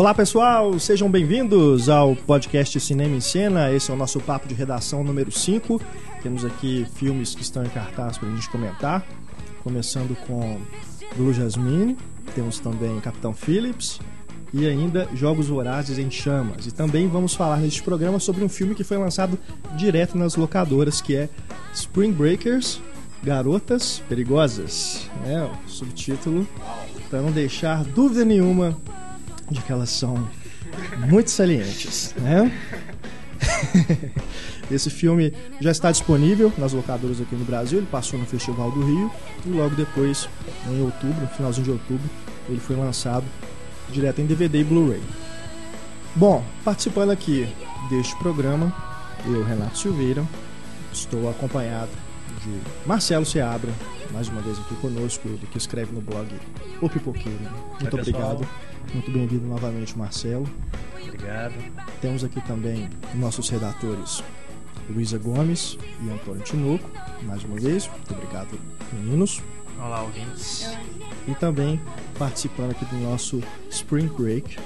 Olá pessoal, sejam bem-vindos ao podcast Cinema em Cena. Esse é o nosso papo de redação número 5. Temos aqui filmes que estão em cartaz para a gente comentar. Começando com Blue Jasmine, temos também Capitão Phillips e ainda Jogos Vorazes em Chamas. E também vamos falar neste programa sobre um filme que foi lançado direto nas locadoras, que é Spring Breakers, Garotas Perigosas. É o subtítulo, para não deixar dúvida nenhuma de que elas são muito salientes, né? Esse filme já está disponível nas locadoras aqui no Brasil. Ele passou no Festival do Rio e logo depois, em outubro, no finalzinho de outubro, ele foi lançado direto em DVD e Blu-ray. Bom, participando aqui deste programa, eu, Renato Silveira, estou acompanhado de Marcelo Seabra, mais uma vez aqui conosco, ele que escreve no blog O Pipoqueiro. Muito Oi, obrigado. Muito bem-vindo novamente, Marcelo. Obrigado. Temos aqui também nossos redatores Luísa Gomes e Antônio Tinoco. Mais uma vez, muito obrigado, meninos. Olá, ouvintes. E também participando aqui do nosso Spring Break,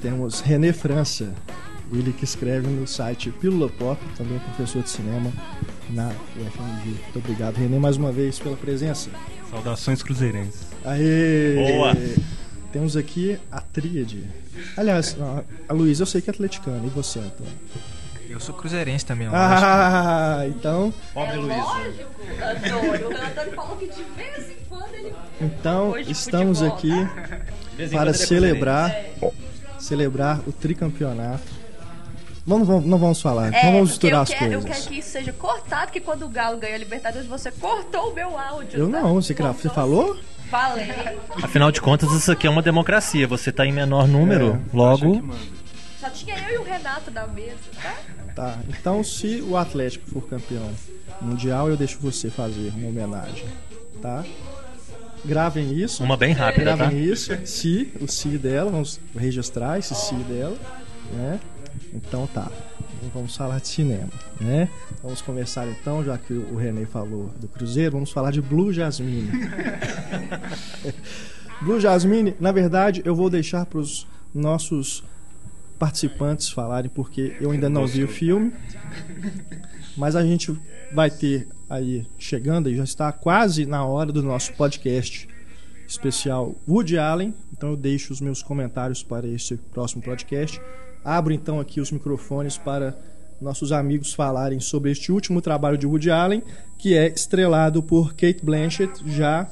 temos René França, ele que escreve no site Pílula Pop, também professor de cinema na UFMG. Muito obrigado, René, mais uma vez pela presença. Saudações cruzeirenses. Aê! Boa! Temos aqui a tríade. Aliás, a- a Luísa eu sei que é atleticana, e você, Antônio? Eu sou cruzeirense também, lógico. Ah, então, Pobre Luísa. Lógico, Antônio. O Antônio falou que de vez em quando ele. então Hoje estamos futebol, aqui para é celebrar É, celebrar o tricampeonato. Não, vamos- não vamos falar, é, não vamos misturar eu as quero, eu coisas. quero que isso seja cortado, que quando o Galo ganhou a Libertadores, você cortou o meu áudio. Eu tá? não, você, você falou? Falei. Afinal de contas, isso aqui é uma democracia. Você tá em menor número, É, logo. Só tinha eu e o Renato da mesa, tá? Tá. Então, se o Atlético for campeão mundial, eu deixo você fazer uma homenagem, tá? Gravem isso. Uma bem rápida, tá? Gravem isso. Se, o si dela, vamos registrar esse si dela, né? Então tá. Vamos falar de cinema, né? Vamos conversar então, já que o René falou do Cruzeiro, vamos falar de Blue Jasmine. Blue Jasmine, na verdade, eu vou deixar para os nossos participantes falarem, porque eu ainda não vi o filme. Mas a gente vai ter aí, chegando e já está quase na hora do nosso podcast especial Woody Allen. Então eu deixo os meus comentários para esse próximo podcast. Abro então aqui os microfones para nossos amigos falarem sobre este último trabalho de Woody Allen, que é estrelado por Kate Blanchett, já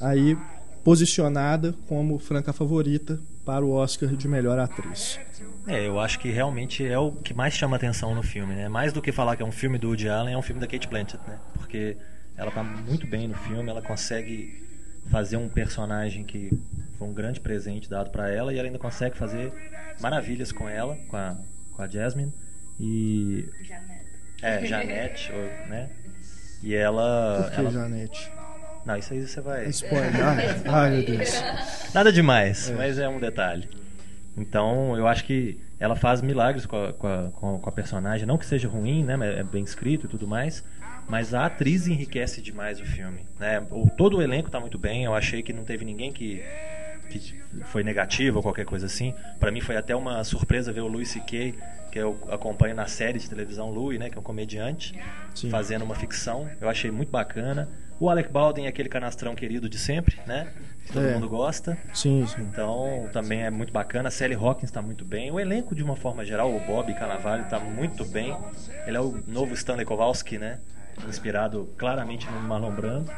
aí posicionada como franca favorita para o Oscar de melhor atriz. É, eu acho que realmente é o que mais chama atenção no filme, né? Mais do que falar que é um filme do Woody Allen, é um filme da Kate Blanchett, né? Porque ela tá muito bem no filme, ela consegue fazer um personagem que foi um grande presente dado pra ela e ela ainda consegue fazer maravilhas com ela, com a, com a Jasmine. E. É, Janete, ou- né? E ela. Por que, ela... Janete? Não, isso aí você vai. Spoiler. Ai, ai, meu Deus. Nada demais, mas é um detalhe. Então, eu acho que ela faz milagres com a, com a, com a- com a personagem. Não que seja ruim, né? É bem escrito e tudo mais. Mas a atriz enriquece demais o filme. Né? O, todo o elenco tá muito bem. Eu achei que não teve ninguém que, que foi negativo ou qualquer coisa assim. Pra mim foi até uma surpresa ver o Louis C.K., que eu acompanho na série de televisão Louis, né? Que é um comediante, Sim. fazendo uma ficção. Eu achei muito bacana. O Alec Baldwin é aquele canastrão querido de sempre, né? Que todo É. mundo gosta. Sim, sim. Então, também é muito bacana. A Sally Hawkins está muito bem. O elenco, de uma forma geral, o Bob Cannavale está muito bem. Ele é o novo Stanley Kowalski, né? Inspirado claramente no Marlon Brando.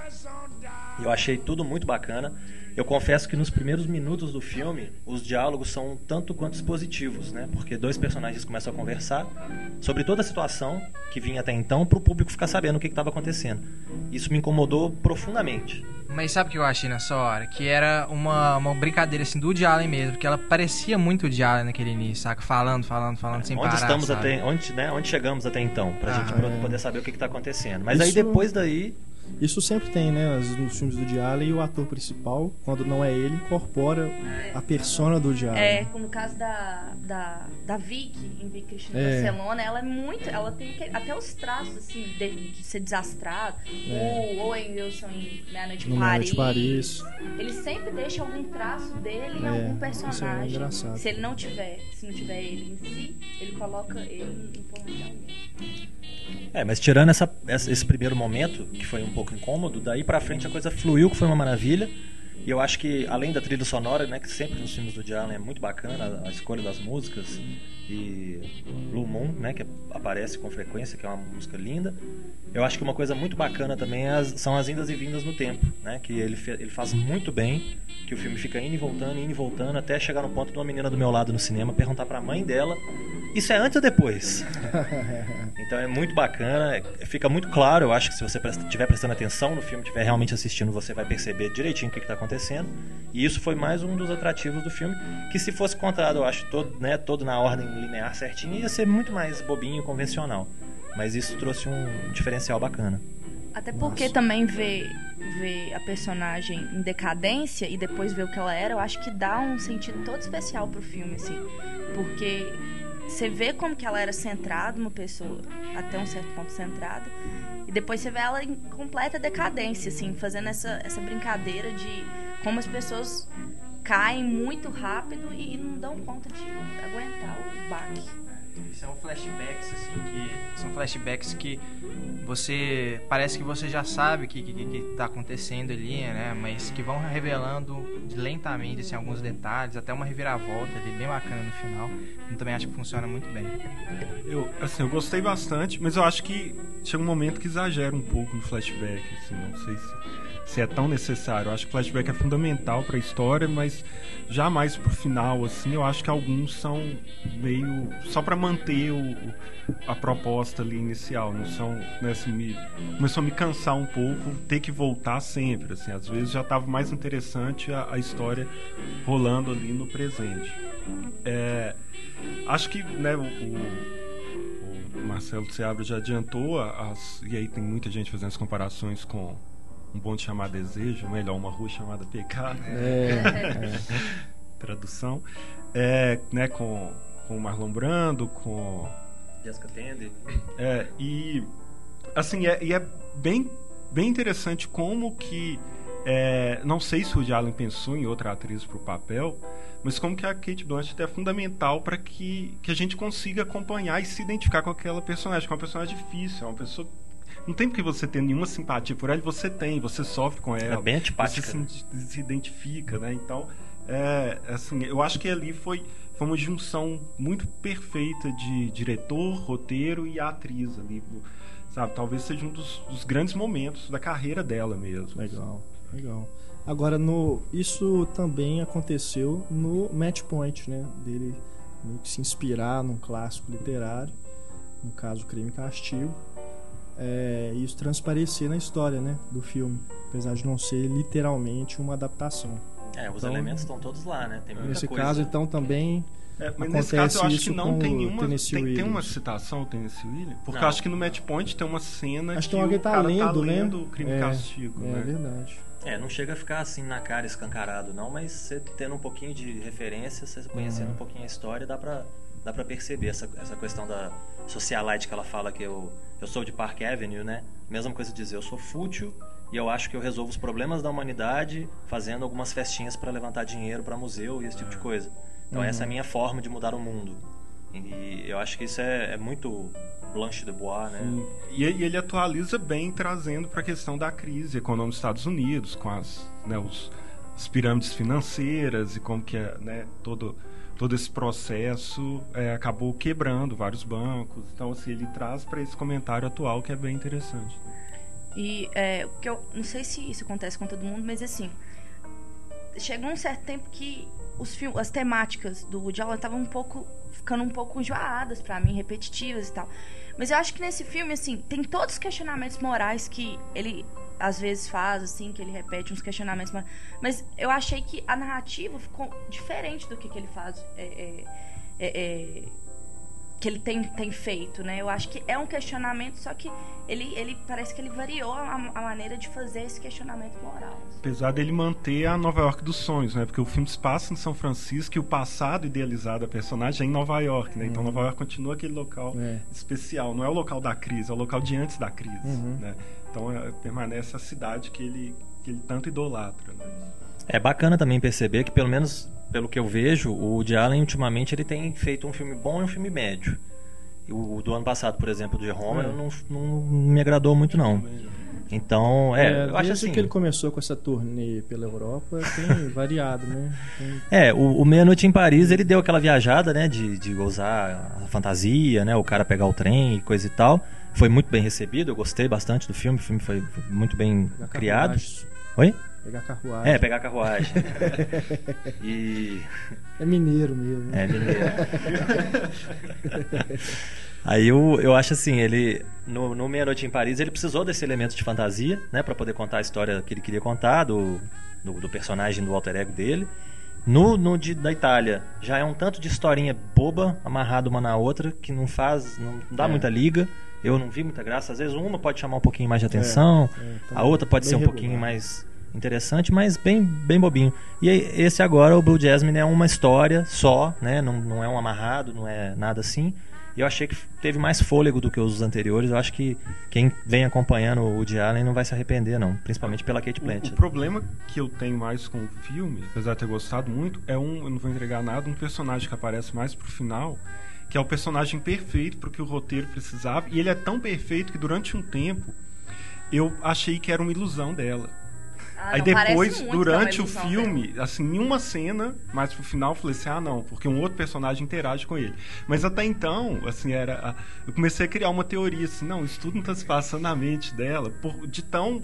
Eu achei tudo muito bacana. Eu confesso que nos primeiros minutos do filme, os diálogos são tanto quanto expositivos, né? Porque dois personagens começam a conversar sobre toda a situação que vinha até então para o público ficar sabendo o que estava acontecendo. Isso me incomodou profundamente. Mas sabe o que eu achei nessa hora? Que era uma, uma brincadeira assim do Woody Allen mesmo, porque ela parecia muito o Woody Allen naquele início, saca? Falando, falando, falando sem onde parar. estamos sabe? até onde, né, onde chegamos até então, pra Ah, gente é. poder saber o que, que tá acontecendo. Mas aí Isso- depois daí Isso sempre tem, né? Nos filmes do Woody Allen, o ator principal, quando não é ele, incorpora a persona do Allen. É, como no caso da, da, da Vicky, em Vicky Cristina É. Barcelona, ela é muito. Ela tem até os traços, assim, de, de ser desastrado. É. O Owen Wilson em Meia-Noite em No Paris. Paris. Ele sempre deixa algum traço dele em É, algum isso é personagem. engraçado. Se ele não tiver, se não tiver ele em si, ele coloca ele em forma de alguém. É, mas tirando essa, esse primeiro momento, que foi um pouco incômodo, daí pra frente a coisa fluiu, que foi uma maravilha. E eu acho que, além da trilha sonora, né, que sempre nos filmes do Woody é muito bacana, a, a escolha das músicas, e Blue Moon, né, que aparece com frequência, que é uma música linda. Eu acho que uma coisa muito bacana também é as- são as indas e vindas no tempo, né, que ele, ele faz muito bem, que o filme fica indo e voltando, indo e voltando, até chegar no ponto de uma menina do meu lado no cinema perguntar pra mãe dela, isso é antes ou depois? Então é muito bacana, é- fica muito claro, eu acho que se você estiver prestando atenção no filme, estiver realmente assistindo, você vai perceber direitinho o que está acontecendo. E isso foi mais um dos atrativos do filme, que se fosse contado, eu acho, todo, né, todo na ordem linear certinho, ia ser muito mais bobinho, convencional. Mas isso trouxe um diferencial bacana. Até porque também ver, ver a personagem em decadência e depois ver o que ela era, eu acho que dá um sentido todo especial pro filme, assim. Porque você vê como que ela era centrada, uma pessoa até um certo ponto centrada, e depois você vê ela em completa decadência, assim, fazendo essa, essa brincadeira de como as pessoas caem muito rápido e não dão conta de aguentar o baque. São flashbacks, assim, que. São flashbacks que você. Parece que você já sabe o que, que, que tá acontecendo ali, né? Mas que vão revelando lentamente, assim, alguns detalhes, até uma reviravolta ali, bem bacana no final. Eu também acho que funciona muito bem. Eu, assim, eu gostei bastante, mas eu acho que chega um momento que exagera um pouco no flashback, assim, não sei se, se é tão necessário. Eu acho que flashback é fundamental pra história, mas jamais pro final, assim, eu acho que alguns são meio só pra manter o, a proposta ali inicial, não são, né, assim, me, começou a me cansar um pouco ter que voltar sempre, assim, às vezes já tava mais interessante a, a história rolando ali no presente. É, acho que, né, o, o Marcelo Seabra já adiantou, as, e aí tem muita gente fazendo as comparações com um bonde chamado Desejo, ou melhor, uma rua chamada Pecado, É, tradução, é, né, com, com o Marlon Brando, com Jessica Tandy. é, e assim, é, e é bem, bem interessante como que. é, não sei se o Woody Allen pensou em outra atriz para o papel, mas como que a Kate Blanchett é fundamental para que, que a gente consiga acompanhar e se identificar com aquela personagem, que é uma personagem difícil, é uma pessoa. Não tem porque você ter nenhuma simpatia por ela, você tem, você sofre com ela. É bem antipática. Você se, se identifica, né? Então, é, assim, eu acho que ali foi, foi uma junção muito perfeita de diretor, roteiro e atriz ali. Sabe? Talvez seja um dos, dos grandes momentos da carreira dela mesmo. legal, legal. Agora, no, isso também aconteceu no Match Point, né? Dele meio que se inspirar num clássico literário, no caso Crime e Castigo, é, e isso transparecer na história, né? Do filme, apesar de não ser literalmente uma adaptação. É, os Então, elementos estão todos lá, né? Tem muita Nesse coisa. caso, então, também É, mas Acontece nesse caso eu acho que isso não com tem nenhuma. Tem, tem uma citação, Tennessee Williams? Porque Não. eu acho que no Match Point tem uma cena Acho que que alguém o tá cara lendo, tá né? lendo o crime É, castigo, é né? verdade. É, não chega a ficar assim na cara escancarado, não, mas você tendo um pouquinho de referência, você conhecendo Uhum. um pouquinho a história, dá pra, dá pra perceber essa, essa questão da socialite que ela fala que eu, eu sou de Park Avenue, né? Mesma coisa dizer, eu sou fútil e eu acho que eu resolvo os problemas da humanidade fazendo algumas festinhas pra levantar dinheiro pra museu e esse tipo de coisa. Então essa é a minha forma de mudar o mundo. E eu acho que isso é, é muito Blanche de Bois, né? Sim. E, e ele atualiza bem, trazendo para a questão da crise econômica dos Estados Unidos, com as, né, os, as pirâmides financeiras e como que é, né, todo, todo esse processo é, acabou quebrando vários bancos. Então, assim, ele traz para esse comentário atual que é bem interessante. E é, que eu não sei se isso acontece com todo mundo, mas assim, chegou um certo tempo que os fil- as temáticas do Woody Allen estavam um pouco ficando um pouco enjoadas pra mim, repetitivas e tal. Mas eu acho que nesse filme assim, tem todos os questionamentos morais que ele às vezes faz assim, que ele repete uns questionamentos, mas, mas eu achei que a narrativa ficou diferente do que, que ele faz. É, é, é, é, que ele tem, tem feito, né? Eu acho que é um questionamento, só que ele, ele parece que ele variou a, a maneira de fazer esse questionamento moral. Apesar dele manter a Nova York dos sonhos, né? Porque o filme se passa em São Francisco e o passado idealizado da personagem é em Nova York, né? Então Nova York continua aquele local É. especial. Não é o local da crise, é o local de antes da crise, Uhum. né? Então é, permanece a cidade que ele, que ele tanto idolatra, né? É bacana também perceber que, pelo menos pelo que eu vejo, o Woody Allen ultimamente ele tem feito um filme bom e um filme médio. E O, o do ano passado, por exemplo, de Roma, É. eu não, não me agradou muito não. Então, é, eu acho assim. que ele começou com essa turnê pela Europa, tem variado, né? Tem- É, o, o Meia Noite em Paris, ele deu aquela viajada, né, de, de usar a fantasia, né, o cara pegar o trem e coisa e tal. Foi muito bem recebido, eu gostei bastante do filme, o filme foi, muito bem pegar criado. carruagem. Oi? Pegar carruagem. É, pegar carruagem. e É mineiro mesmo. É, mineiro. Aí eu, eu acho assim, ele no, no Meia Noite em Paris ele precisou desse elemento de fantasia, né, para poder contar a história que ele queria contar do, do, do personagem do alter ego dele. No, no de, da Itália já é um tanto de historinha boba amarrada uma na outra que não faz, não dá É. muita liga. Eu não vi muita graça. Às vezes uma pode chamar um pouquinho mais de atenção, é, tá a outra pode ser um regular. pouquinho mais interessante, mas bem, bem bobinho. E esse agora, o Blue Jasmine, é uma história só, né? Não, não é um amarrado, não é nada assim. E eu achei que teve mais fôlego do que os anteriores. Eu acho que quem vem acompanhando o Woody Allen não vai se arrepender, não. Principalmente pela Kate O, Blanchett. o problema que eu tenho mais com o filme, apesar de ter gostado muito, é um, eu não vou entregar nada, um personagem que aparece mais pro final, que é o personagem perfeito pro que o roteiro precisava, e ele é tão perfeito que durante um tempo eu achei que era uma ilusão dela. Ah, Aí não, depois, muito durante é o filme, assim, em uma cena, mais pro final, eu falei assim, ah não, porque um outro personagem interage com ele. Mas até então, assim, era. Eu comecei a criar uma teoria, assim, não, isso tudo não tá se passando na mente dela, por, de tão.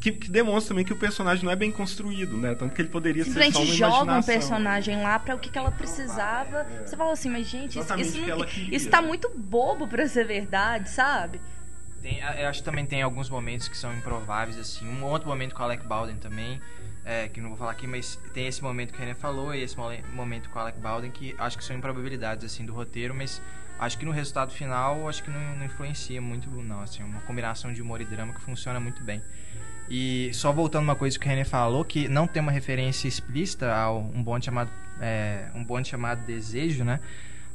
Que, que demonstra também que o personagem não é bem construído, né? Tanto que ele poderia ser só Simplesmente uma joga um personagem lá pra o que, que ela precisava. Você fala assim, mas gente, isso, Exatamente isso, não- queria. isso tá muito bobo pra ser verdade, sabe? Tem- eu acho que também tem alguns momentos que são improváveis, assim. Um outro momento com o Alec Baldwin também, é, que não vou falar aqui, mas tem esse momento que o René falou e esse momento com o Alec Baldwin que acho que são improbabilidades, assim, do roteiro, mas acho que no resultado final, acho que não, não influencia muito, não, assim. Uma combinação de humor e drama que funciona muito bem. E só voltando uma coisa que o René falou, que não tem uma referência explícita ao um bonde chamado, é, um bonde chamado Desejo, né?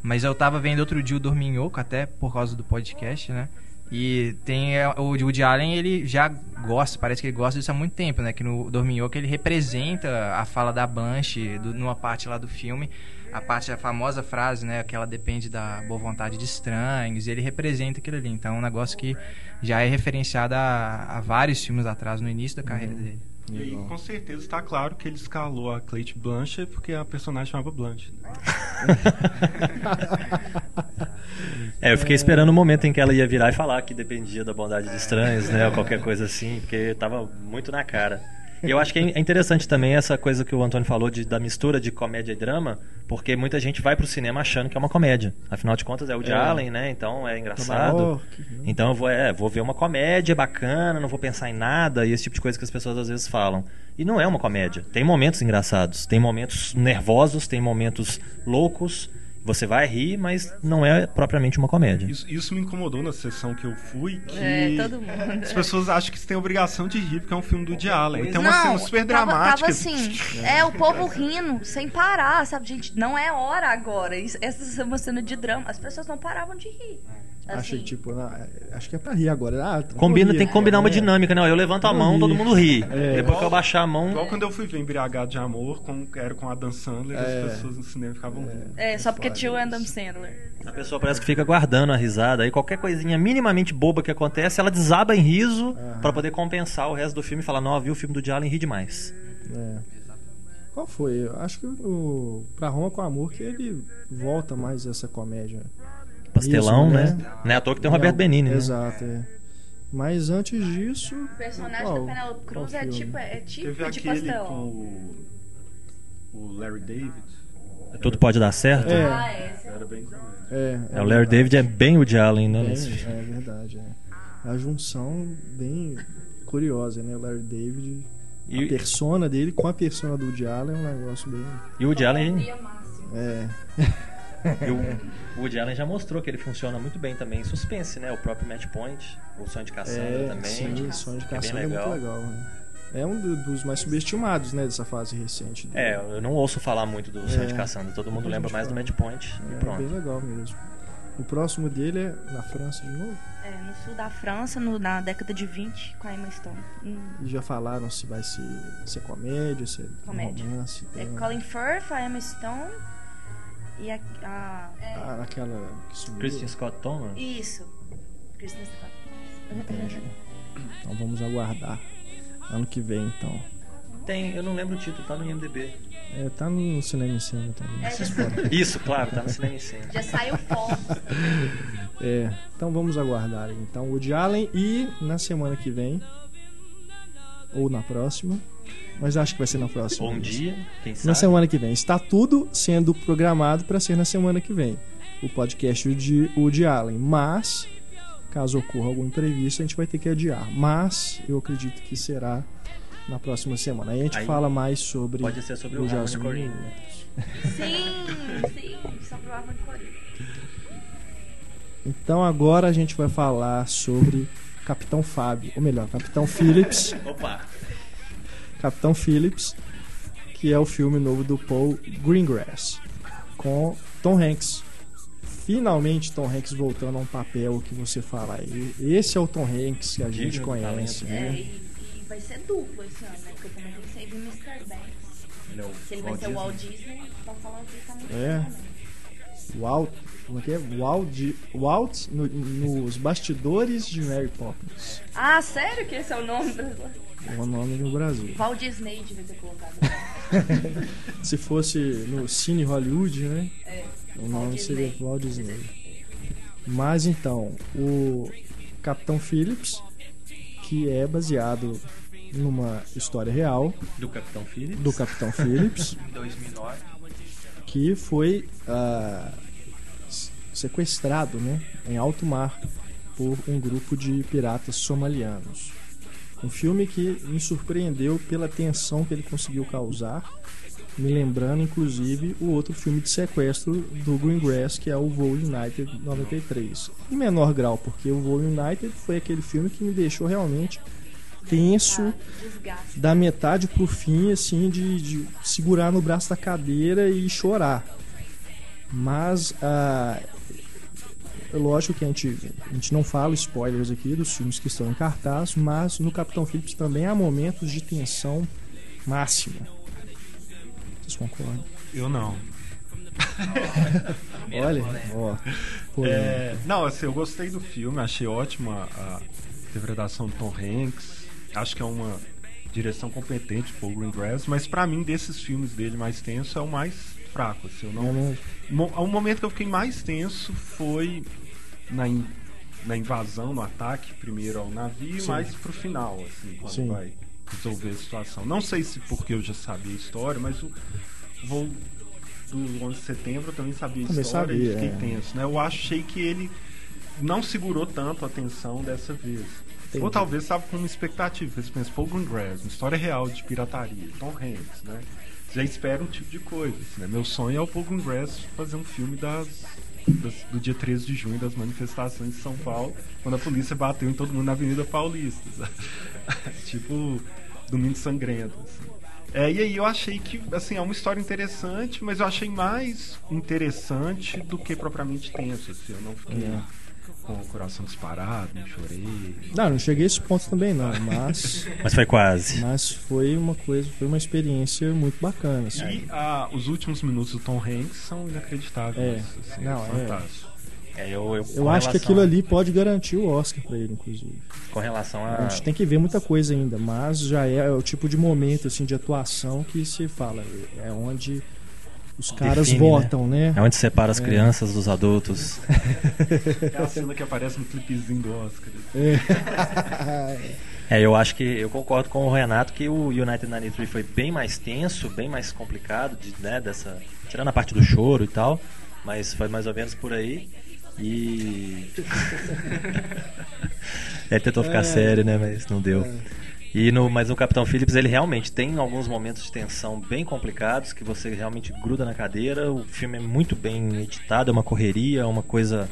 Mas eu tava vendo outro dia o Dorminhoco, até por causa do podcast, né? E tem é, o Woody Allen, ele já gosta, parece que ele gosta disso há muito tempo, né? Que no Dorminhoco ele representa a fala da Blanche do- numa parte lá do filme. A parte, a famosa frase, né? Que ela depende da boa vontade de estranhos. E ele representa aquilo ali. Então é um negócio que já é referenciado a, a vários filmes atrás, no início da carreira dele. E aí, com certeza está claro que ele escalou a Kate Blanchett porque a personagem chamava Blanche. Né? É, eu fiquei esperando o momento em que ela ia virar e falar que dependia da bondade de estranhos, né? Ou qualquer coisa assim, porque tava muito na cara. Eu acho que é interessante também essa coisa que o Antônio falou de, da mistura de comédia e drama, porque muita gente vai pro cinema achando que é uma comédia. Afinal de contas, é o de É. Allen, né? Então é engraçado. Então eu vou, é, vou ver uma comédia bacana, não vou pensar em nada, e esse tipo de coisa que as pessoas às vezes falam. E não é uma comédia. Tem momentos engraçados, tem momentos nervosos, tem momentos loucos. Você vai rir, mas não é propriamente uma comédia. Isso, isso me incomodou na sessão que eu fui, que É, todo mundo. as pessoas acham que você tem a obrigação de rir porque é um filme do Woody Allen. E tem uma cena super tava, dramática. tava assim, é, o povo rindo, sem parar, sabe? Gente, não é hora agora. Essa é uma cena de drama. As pessoas não paravam de rir. Assim, Achei tipo, ah, acho que é pra rir agora. Ah, Combina, rir tem que combinar uma agora, né? dinâmica, não. Eu levanto a mão, rir. todo mundo ri. É. Depois que eu baixar a mão. Igual quando eu fui ver Embriagado de Amor, com, era com a Dan Sandler, É. as pessoas no cinema ficavam rindo. É, só porque tinha o. Adam Sandler. A pessoa parece que fica guardando a risada. Aí qualquer coisinha minimamente boba que acontece, ela desaba em riso Aham. pra poder compensar o resto do filme e falar: Não, viu o filme do Allen ri demais. É. Qual foi? Eu acho que o Pra Roma com Amor que ele volta mais essa comédia. Pastelão, Isso, né? né? Não é à toa que tem o Roberto Benini, né? Exato, é. Mas antes disso. O personagem qual- da Penelope Cruz é tipo, é tipo Teve de aquele com pastelão. o, o Larry David. Tudo pode dar certo. É. Ah, esse. Era bem comédia. É, É, o Larry David é bem o de Allen, né? Bem, é verdade, é. A junção bem curiosa, né? O Larry David, a E, persona dele com a persona do Woody Allen é um negócio bem. e o de Allen. É. E o Woody Allen já mostrou que ele funciona muito bem também em suspense, né? O próprio Match Point, o Sonho de Cassandra É, também. sim, Sonho de que é bem Cassandra é, muito legal. né? É um do- dos mais subestimados, né, dessa fase recente. dele. É, eu não ouço falar muito do Sonho É. de Cassandra. Todo mundo Muita lembra mais do fala. Match Point e É, bem pronto. legal mesmo. O próximo dele é na França de novo. É, no sul da França, no- na década de 20, com a Emma Stone. Hum, E já falaram se vai ser, ser comédia, se é Comédia. romance. É drama. Colin Firth, a Emma Stone e a... a- Ah, aquela que sumiu. Christian Scott Thomas? Isso. Kristen Scott. Entendi. Então vamos aguardar. Ano que vem, então. Tem, eu não lembro o título, tá no IMDB. É, tá no cinema em cena também. É, já- Isso, claro, tá no cinema em cena. Já saiu foto. É, então vamos aguardar. Então, Woody Allen e na semana que vem, ou na próxima, mas acho que vai ser na próxima. Bom dia, quem sabe. Na semana que vem. Está tudo sendo programado para ser na semana que vem. O podcast de Woody Allen. Mas, caso ocorra algum imprevisto, a gente vai ter que adiar. Mas, eu acredito que será na próxima semana. Aí a gente Aí fala mais sobre Pode ser sobre o o Jasmine. Corrine. Sim, sim. Só pro Harmony Corrine. Então agora a gente vai falar sobre Capitão Fábio, ou melhor, Capitão Phillips. Opa! Capitão Phillips, que é o filme novo do Paul Greengrass, com Tom Hanks. Finalmente Tom Hanks voltando a um papel que você fala. "E- Esse é o Tom Hanks que a gente do conhece. talento. É, né? e, e vai ser duplo esse ano, né? Porque também tem que ser o Mr. Banks. Ele é o Se ele vai Walt ser o. Walt Disney, estão falando que ele tá muito É. bom também. Walt, como é que é? Walt, Walt no- nos bastidores de Mary Poppins. Ah, sério que esse é o nome do... É o nome no Brasil. Walt Disney devia ter colocado. Se fosse no Cine Hollywood, né? É. O nome Walt seria. Walt Disney. Mas então, o Capitão Phillips, que é baseado numa história real Do Capitão Phillips. do Capitão Phillips, Em 2009. que foi s- sequestrado né, em alto mar por um grupo de piratas somalianos. Um filme que me surpreendeu pela tensão que ele conseguiu causar, me lembrando inclusive o outro filme de sequestro do Greengrass, que é o Voo United 93. Em menor grau, porque o Voo United foi aquele filme que me deixou realmente tenso da metade pro fim, assim, de, de segurar no braço da cadeira e chorar. Mas, ah, é lógico que a gente, a gente não fala spoilers aqui dos filmes que estão em cartaz, mas no Capitão Phillips também há momentos de tensão máxima. Vocês concordam? Eu não. Olha, ó. É, não, assim, eu gostei do filme, achei ótima a interpretação do Tom Hanks. Acho que é uma direção competente pro Greengrass, mas pra mim desses filmes dele mais tenso é o mais fraco, assim, eu não Mo- O momento que eu fiquei mais tenso foi na, in- na invasão, no ataque, primeiro ao navio, Sim. mais pro final, assim, quando Sim. vai resolver a situação. Não sei se porque eu já sabia a história, mas o voo do 11 de setembro eu também sabia a Também história sabia, e fiquei é. tenso, né? Eu achei que ele não segurou tanto a atenção dessa vez. Entendi. Ou talvez estava com uma expectativa, você pensa, Paul Greengrass, uma história real de pirataria, Tom Hanks, né? Já espera um tipo de coisa, assim, né? Meu sonho é o Paul Greengrass fazer um filme das, das- do dia 13 de junho, das manifestações de São Paulo, quando a polícia bateu em todo mundo na Avenida Paulista. tipo, Domingo Sangrento, assim. É, e aí eu achei que, assim, é uma história interessante, mas eu achei mais interessante do que propriamente tenso, assim. Eu não fiquei É. com o coração disparado, não chorei. Não, não cheguei a esse ponto também não, mas, Mas foi quase. mas foi uma coisa, foi uma experiência muito bacana. Assim. E ah, os últimos minutos do Tom Hanks são inacreditáveis. É. assim, Não, é é. fantástico. É, eu, eu, Eu com acho que aquilo ali pode garantir o Oscar pra ele, inclusive. Com relação A a. gente tem que ver muita coisa ainda, mas já é o tipo de momento assim de atuação que se fala, é onde os caras Define, votam, né? É onde separa as crianças dos adultos. É a cena que aparece no clipezinho do Oscar. É, eu acho que eu concordo com o Renato que o United 93 foi bem mais tenso, bem mais complicado, de, né, dessa, tirando a parte do choro e tal, mas foi mais ou menos por aí. E. Ele tentou ficar É. sério, né? Mas não deu. E no, mas no Capitão Phillips ele realmente tem alguns momentos de tensão bem complicados que você realmente gruda na cadeira. O filme é muito bem editado, é uma correria, é uma coisa.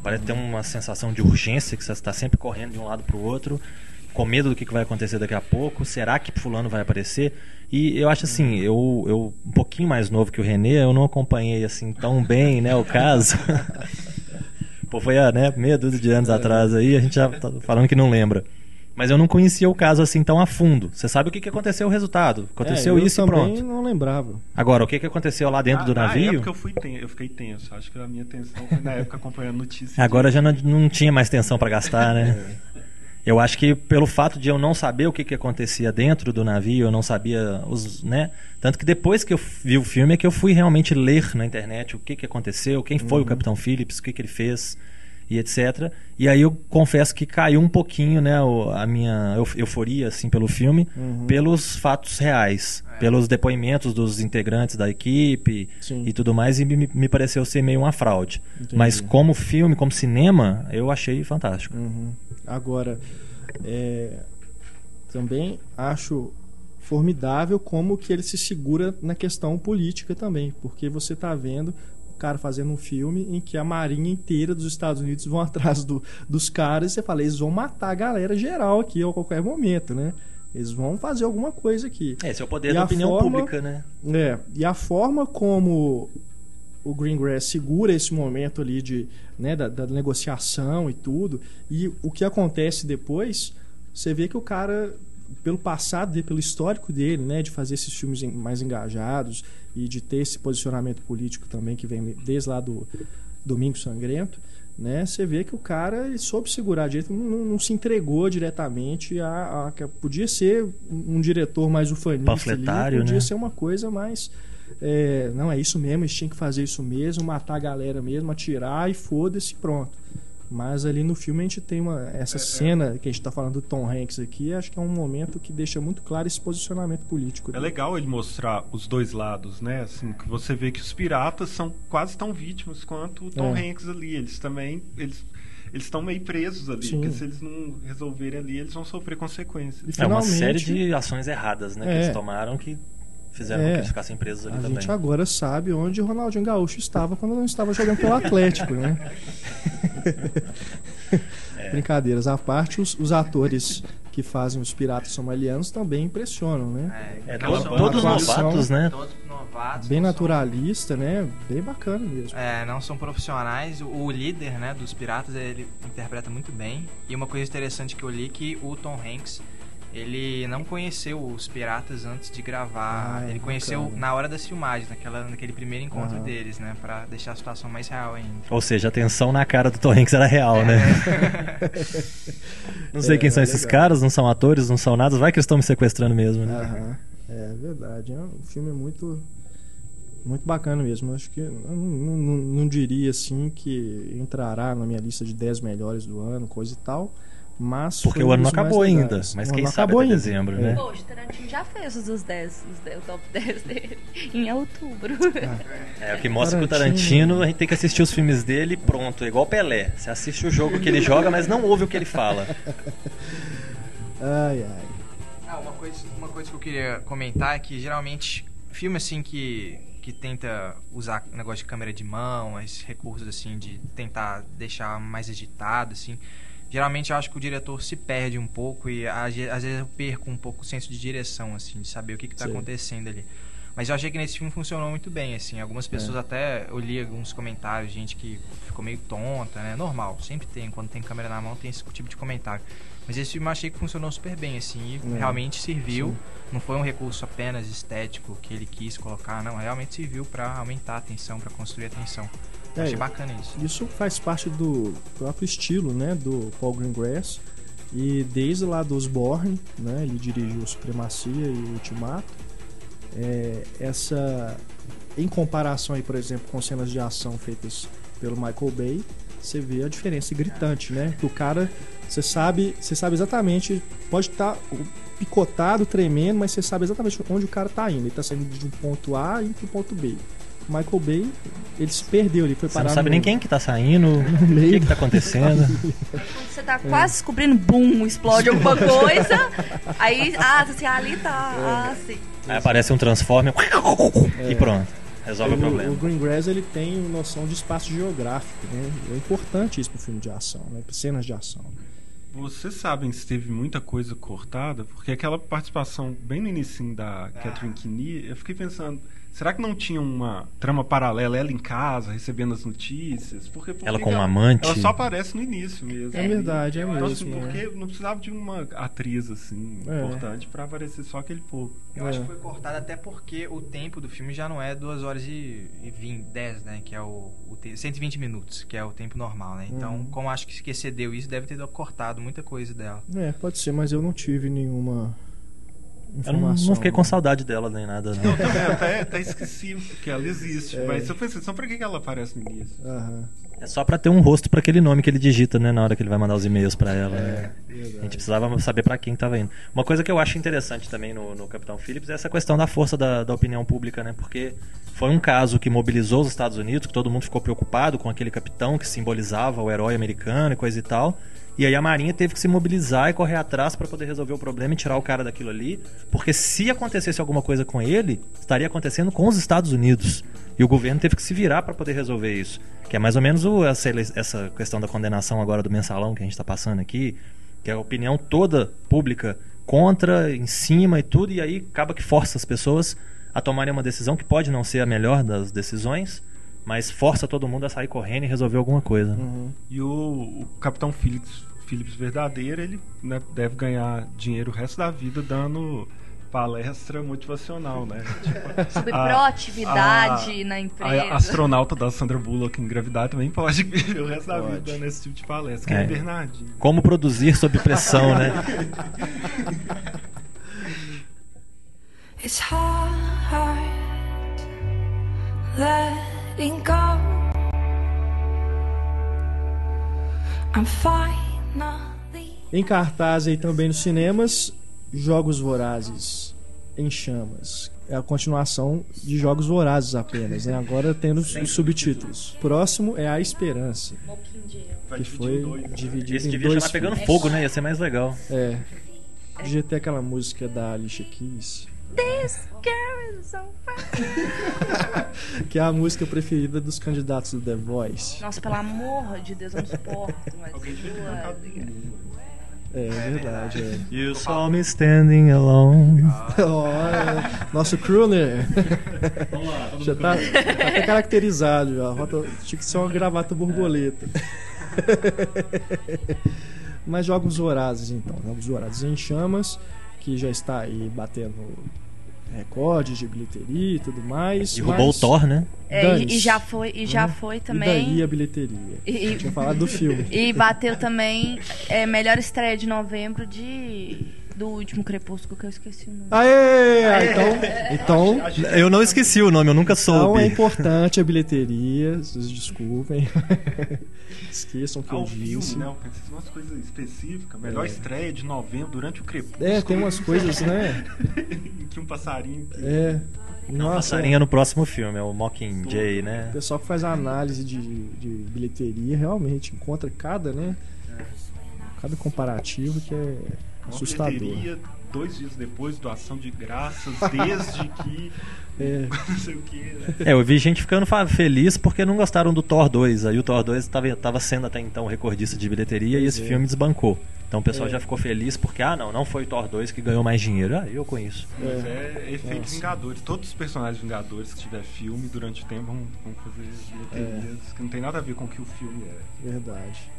Parece ter uma sensação de urgência que você está sempre correndo de um lado para o outro, com medo do que vai acontecer daqui a pouco. Será que fulano vai aparecer? E eu acho assim, eu, eu um pouquinho mais novo que o Renê, eu não acompanhei assim tão bem, né, o caso. Pô, foi há né, meia dúzia de anos atrás aí, a gente já tá falando que não lembra. Mas eu não conhecia o caso assim tão a fundo. Você sabe o que, que aconteceu o resultado. Aconteceu É, eu isso e também pronto. não lembrava. Agora, o que, que aconteceu lá dentro Ah, do Na navio? época eu, fui ten... eu fiquei tenso. Acho que a minha tensão foi na época acompanhando notícias. Agora já não, não tinha mais tensão pra gastar, né? Eu acho que pelo fato de eu não saber o que, que acontecia dentro do navio, eu não sabia os, né? Tanto que depois que eu vi o filme é que eu fui realmente ler na internet o que, que aconteceu, quem foi o Capitão Phillips, o que, que ele fez e etc. E aí eu confesso que caiu um pouquinho, né, a minha euf- euforia assim pelo filme, pelos fatos reais, pelos depoimentos dos integrantes da equipe Sim. e tudo mais, e me, me pareceu ser meio uma fraude. Entendi. Mas como filme, como cinema, eu achei fantástico. Uhum. Agora, é, também acho formidável como que ele se segura na questão política também, porque você está vendo cara fazendo um filme em que a marinha inteira dos Estados Unidos vão atrás do- dos caras e você fala, eles vão matar a galera geral aqui a qualquer momento, né? Eles vão fazer alguma coisa aqui. Esse é o poder E da opinião forma- pública, né? É, e a forma como o Greengrass segura esse momento ali de, né, da, da negociação e tudo, e o que acontece depois, você vê que o cara, pelo passado dele, pelo histórico dele, né, de fazer esses filmes mais engajados e de ter esse posicionamento político também que vem desde lá do Domingo Sangrento, né, você vê que o cara soube segurar direito, não, não- se entregou diretamente a, a- podia ser um, diretor mais ufanista, ali, podia né? ser uma coisa mais é, não é isso mesmo, eles tinham que fazer isso mesmo, matar a galera mesmo, atirar e foda-se, pronto. Mas ali no filme a gente tem uma essa cena que a gente tá falando do Tom Hanks aqui, acho que é um momento que deixa muito claro esse posicionamento político. É dele. legal ele mostrar os dois lados, né? Assim, que você vê que os piratas são quase tão vítimas quanto o Tom É. Hanks ali. Eles também. Eles eles estão meio presos ali, Sim. porque se eles não resolverem ali, eles vão sofrer consequências. E É uma série de ações erradas, né? Que É. eles tomaram que fizeram É. com que eles ficassem presos ali A também. gente agora sabe onde o Ronaldinho Gaúcho estava quando não estava jogando pelo Atlético, né? É. Brincadeiras à parte, os, os atores que fazem os piratas somalianos também impressionam, né? É, são todos atuação- novatos, né? Todos novatos. Bem não são- naturalista, né? Bem bacana mesmo. É, não são profissionais. O, o líder, né, dos piratas, ele interpreta muito bem. E uma coisa interessante que eu li é que o Tom Hanks, ele não conheceu os piratas antes de gravar. Ah, ele conheceu bacana. na hora das filmagens, naquela, naquele primeiro encontro Aham. deles, né, Pra deixar a situação mais real ainda. Ou seja, a tensão na cara do Tom Hanks era real, né? não sei É, quem são esses legal. caras, não são atores, não são nada. Vai que eles estão me sequestrando mesmo, né? Aham. É verdade. É um filme muito muito bacana mesmo. Acho que eu não, não- não- não diria assim que entrará na minha lista de 10 melhores do ano, coisa e tal. Mas Porque o ano não acabou ainda. Mas O quem sabe acabou até ainda. dezembro, É. né? Poxa, o Tarantino já fez os dos 10, os 10 o top 10 dele em outubro. É, o que mostra que o Tarantino, Tarantino, a gente tem que assistir os filmes dele e pronto, é igual Pelé. Você assiste o jogo que ele joga, mas não ouve o que ele fala. Ai, ai. Ah, uma coisa, uma coisa que eu queria comentar é que geralmente filme assim que que tenta usar negócio de câmera de mão, esses recursos assim de tentar deixar mais agitado assim, geralmente eu acho que o diretor se perde um pouco e às ve- às vezes eu perco um pouco o senso de direção assim, de saber o que está acontecendo ali. Mas eu achei que nesse filme funcionou muito bem, assim. Algumas pessoas até eu li alguns comentários, gente que ficou meio tonta, né? Normal, sempre tem, quando tem câmera na mão tem esse tipo de comentário. Mas esse filme eu achei que funcionou super bem, assim, e É, realmente serviu. sim. Não foi um recurso apenas estético que ele quis colocar, não. Realmente serviu pra aumentar a tensão, pra construir a tensão. É, achei bacana isso. Isso faz parte do próprio estilo, né, do Paul Greengrass. E desde lá dos Born, né, ele dirigiu Supremacia e Ultimato. É, essa, em comparação aí, por exemplo, com cenas de ação feitas pelo Michael Bay, você vê a diferença gritante, né? Que o cara, você sabe, você sabe exatamente, pode estar picotado, tremendo, mas você sabe exatamente onde o cara tá indo. Ele tá saindo de um ponto A e indo pro ponto B. Michael Bay, ele se perdeu, ele foi Você parar não sabe no- nem quem que tá saindo, o que que tá acontecendo. Você tá quase descobrindo, bum, explode alguma coisa. aí, ah, assim, ali tá. Ah, sim. Aí aparece um Transformer e pronto. Resolve o o, problema. o Greengrass ele tem noção de espaço geográfico, né? É importante isso pro filme de ação, né? Pra cenas de ação. Vocês sabem se teve muita coisa cortada? Porque aquela participação bem no início da Catherine Keeney, eu fiquei pensando, será que não tinha uma trama paralela, ela em casa, recebendo as notícias? Porque, por Ela com que um ela, amante. Ela só aparece no início mesmo. É verdade, é Então, mesmo. assim, é. porque não precisava de uma atriz assim É. importante pra aparecer só aquele pouco. Eu acho É. que foi cortado até porque o tempo do filme já não é 2 horas e, e 20, 10, né? Que é o, o te- 120 minutos, que é o tempo normal, né? Então, Uhum. como acho que se excedeu isso, deve ter cortado muita coisa dela. É, pode ser, mas eu não tive nenhuma Eu não, não fiquei com saudade dela nem nada, não. Eu também até, até esqueci que ela existe, É. mas eu pensei, só pra que ela aparece no início? Aham, É só pra ter um rosto pra aquele nome que ele digita, né, na hora que ele vai mandar os e-mails pra ela. né? A gente precisava saber pra quem tava indo. Uma coisa que eu acho interessante também no, no Capitão Phillips é essa questão da força da, da opinião pública, né? Porque foi um caso que mobilizou os Estados Unidos, que todo mundo ficou preocupado com aquele capitão que simbolizava o herói americano e coisa e tal. E aí a Marinha teve que se mobilizar e correr atrás pra poder resolver o problema e tirar o cara daquilo ali, porque se acontecesse alguma coisa com ele, estaria acontecendo com os Estados Unidos. E o governo teve que se virar pra poder resolver isso. Que é mais ou menos o- essa, essa questão da condenação agora do mensalão que a gente tá passando aqui, que é a opinião toda pública contra, em cima e tudo, e aí acaba que força as pessoas a tomarem uma decisão que pode não ser a melhor das decisões, mas força todo mundo a sair correndo e resolver alguma coisa. Uhum. E o, o Capitão Phillips, Phillips verdadeiro, ele né, deve ganhar dinheiro o resto da vida dando palestra motivacional, né? Tipo, Sobre a- proatividade a- na a empresa. astronauta da Sandra Bullock em gravidade também pode viver o resto da vida Pode. dando esse tipo de palestra. Que é, É. Bernardinho. Como produzir sob pressão, né? It's hard letting go. I'm finally. Em cartaz aí também nos cinemas, Jogos Vorazes em Chamas. É a continuação de Jogos Vorazes apenas, né? Agora tendo os os subtítulos. Próximo é A Esperança, que foi em dois, né? dividido Esse em devia dois chamar Pegando filmes. Fogo, né? Ia ser mais legal. É. Devia ter aquela música da Alicia Keys, This girl is on fire. que é a música preferida dos candidatos do The Voice. Nossa, pelo amor de Deus, eu não suporto. Mas Alguém cantado no- É, verdade, é. You saw me standing alone. Ó, é. Nosso crooner já tá, tá até caracterizado. Já. A rota tinha que ser uma gravata borboleta. Mas Jogos Vorazes, então. Jogos Vorazes em Chamas, que já está aí batendo recordes de bilheteria e tudo mais. Derrubou mas- o Thor, né? É, e, e já foi, e já Hum? foi E também. daí a bilheteria? E- e- Tinha falado do filme. E bateu também é, melhor estreia de novembro de do último Crepúsculo que eu esqueci o nome. Aê! Ah, então, então, Eu não esqueci o nome, eu nunca então é soube. importante a bilheteria. Vocês desculpem. Esqueçam o que Ah, eu o filme, disse. né? Eu pensei em umas coisas específicas. Melhor É. estreia de novembro durante o crepúsculo. É, tem umas coisas, né? que um passarinho. É. Nossa, Passarinha no próximo filme, é o Mockingjay, o né? pessoal que faz a análise de, de bilheteria realmente encontra cada, né? Cada comparativo que é Uma assustador. bilheteria, dois dias depois, doação de graças, desde que. É, não sei o que. Né? É, eu vi gente ficando feliz porque não gostaram do Thor 2. Aí o Thor 2 tava, tava sendo até então recordista de bilheteria e Pois esse é. filme desbancou. Então o pessoal É. já ficou feliz porque, ah, não, não foi o Thor 2 que ganhou mais dinheiro. Ah, eu conheço. Mas é efeito Nossa. Vingadores. Todos os personagens Vingadores que tiver filme durante o tempo vão, vão fazer bilheterias que não tem nada a ver com o que o filme é. verdade.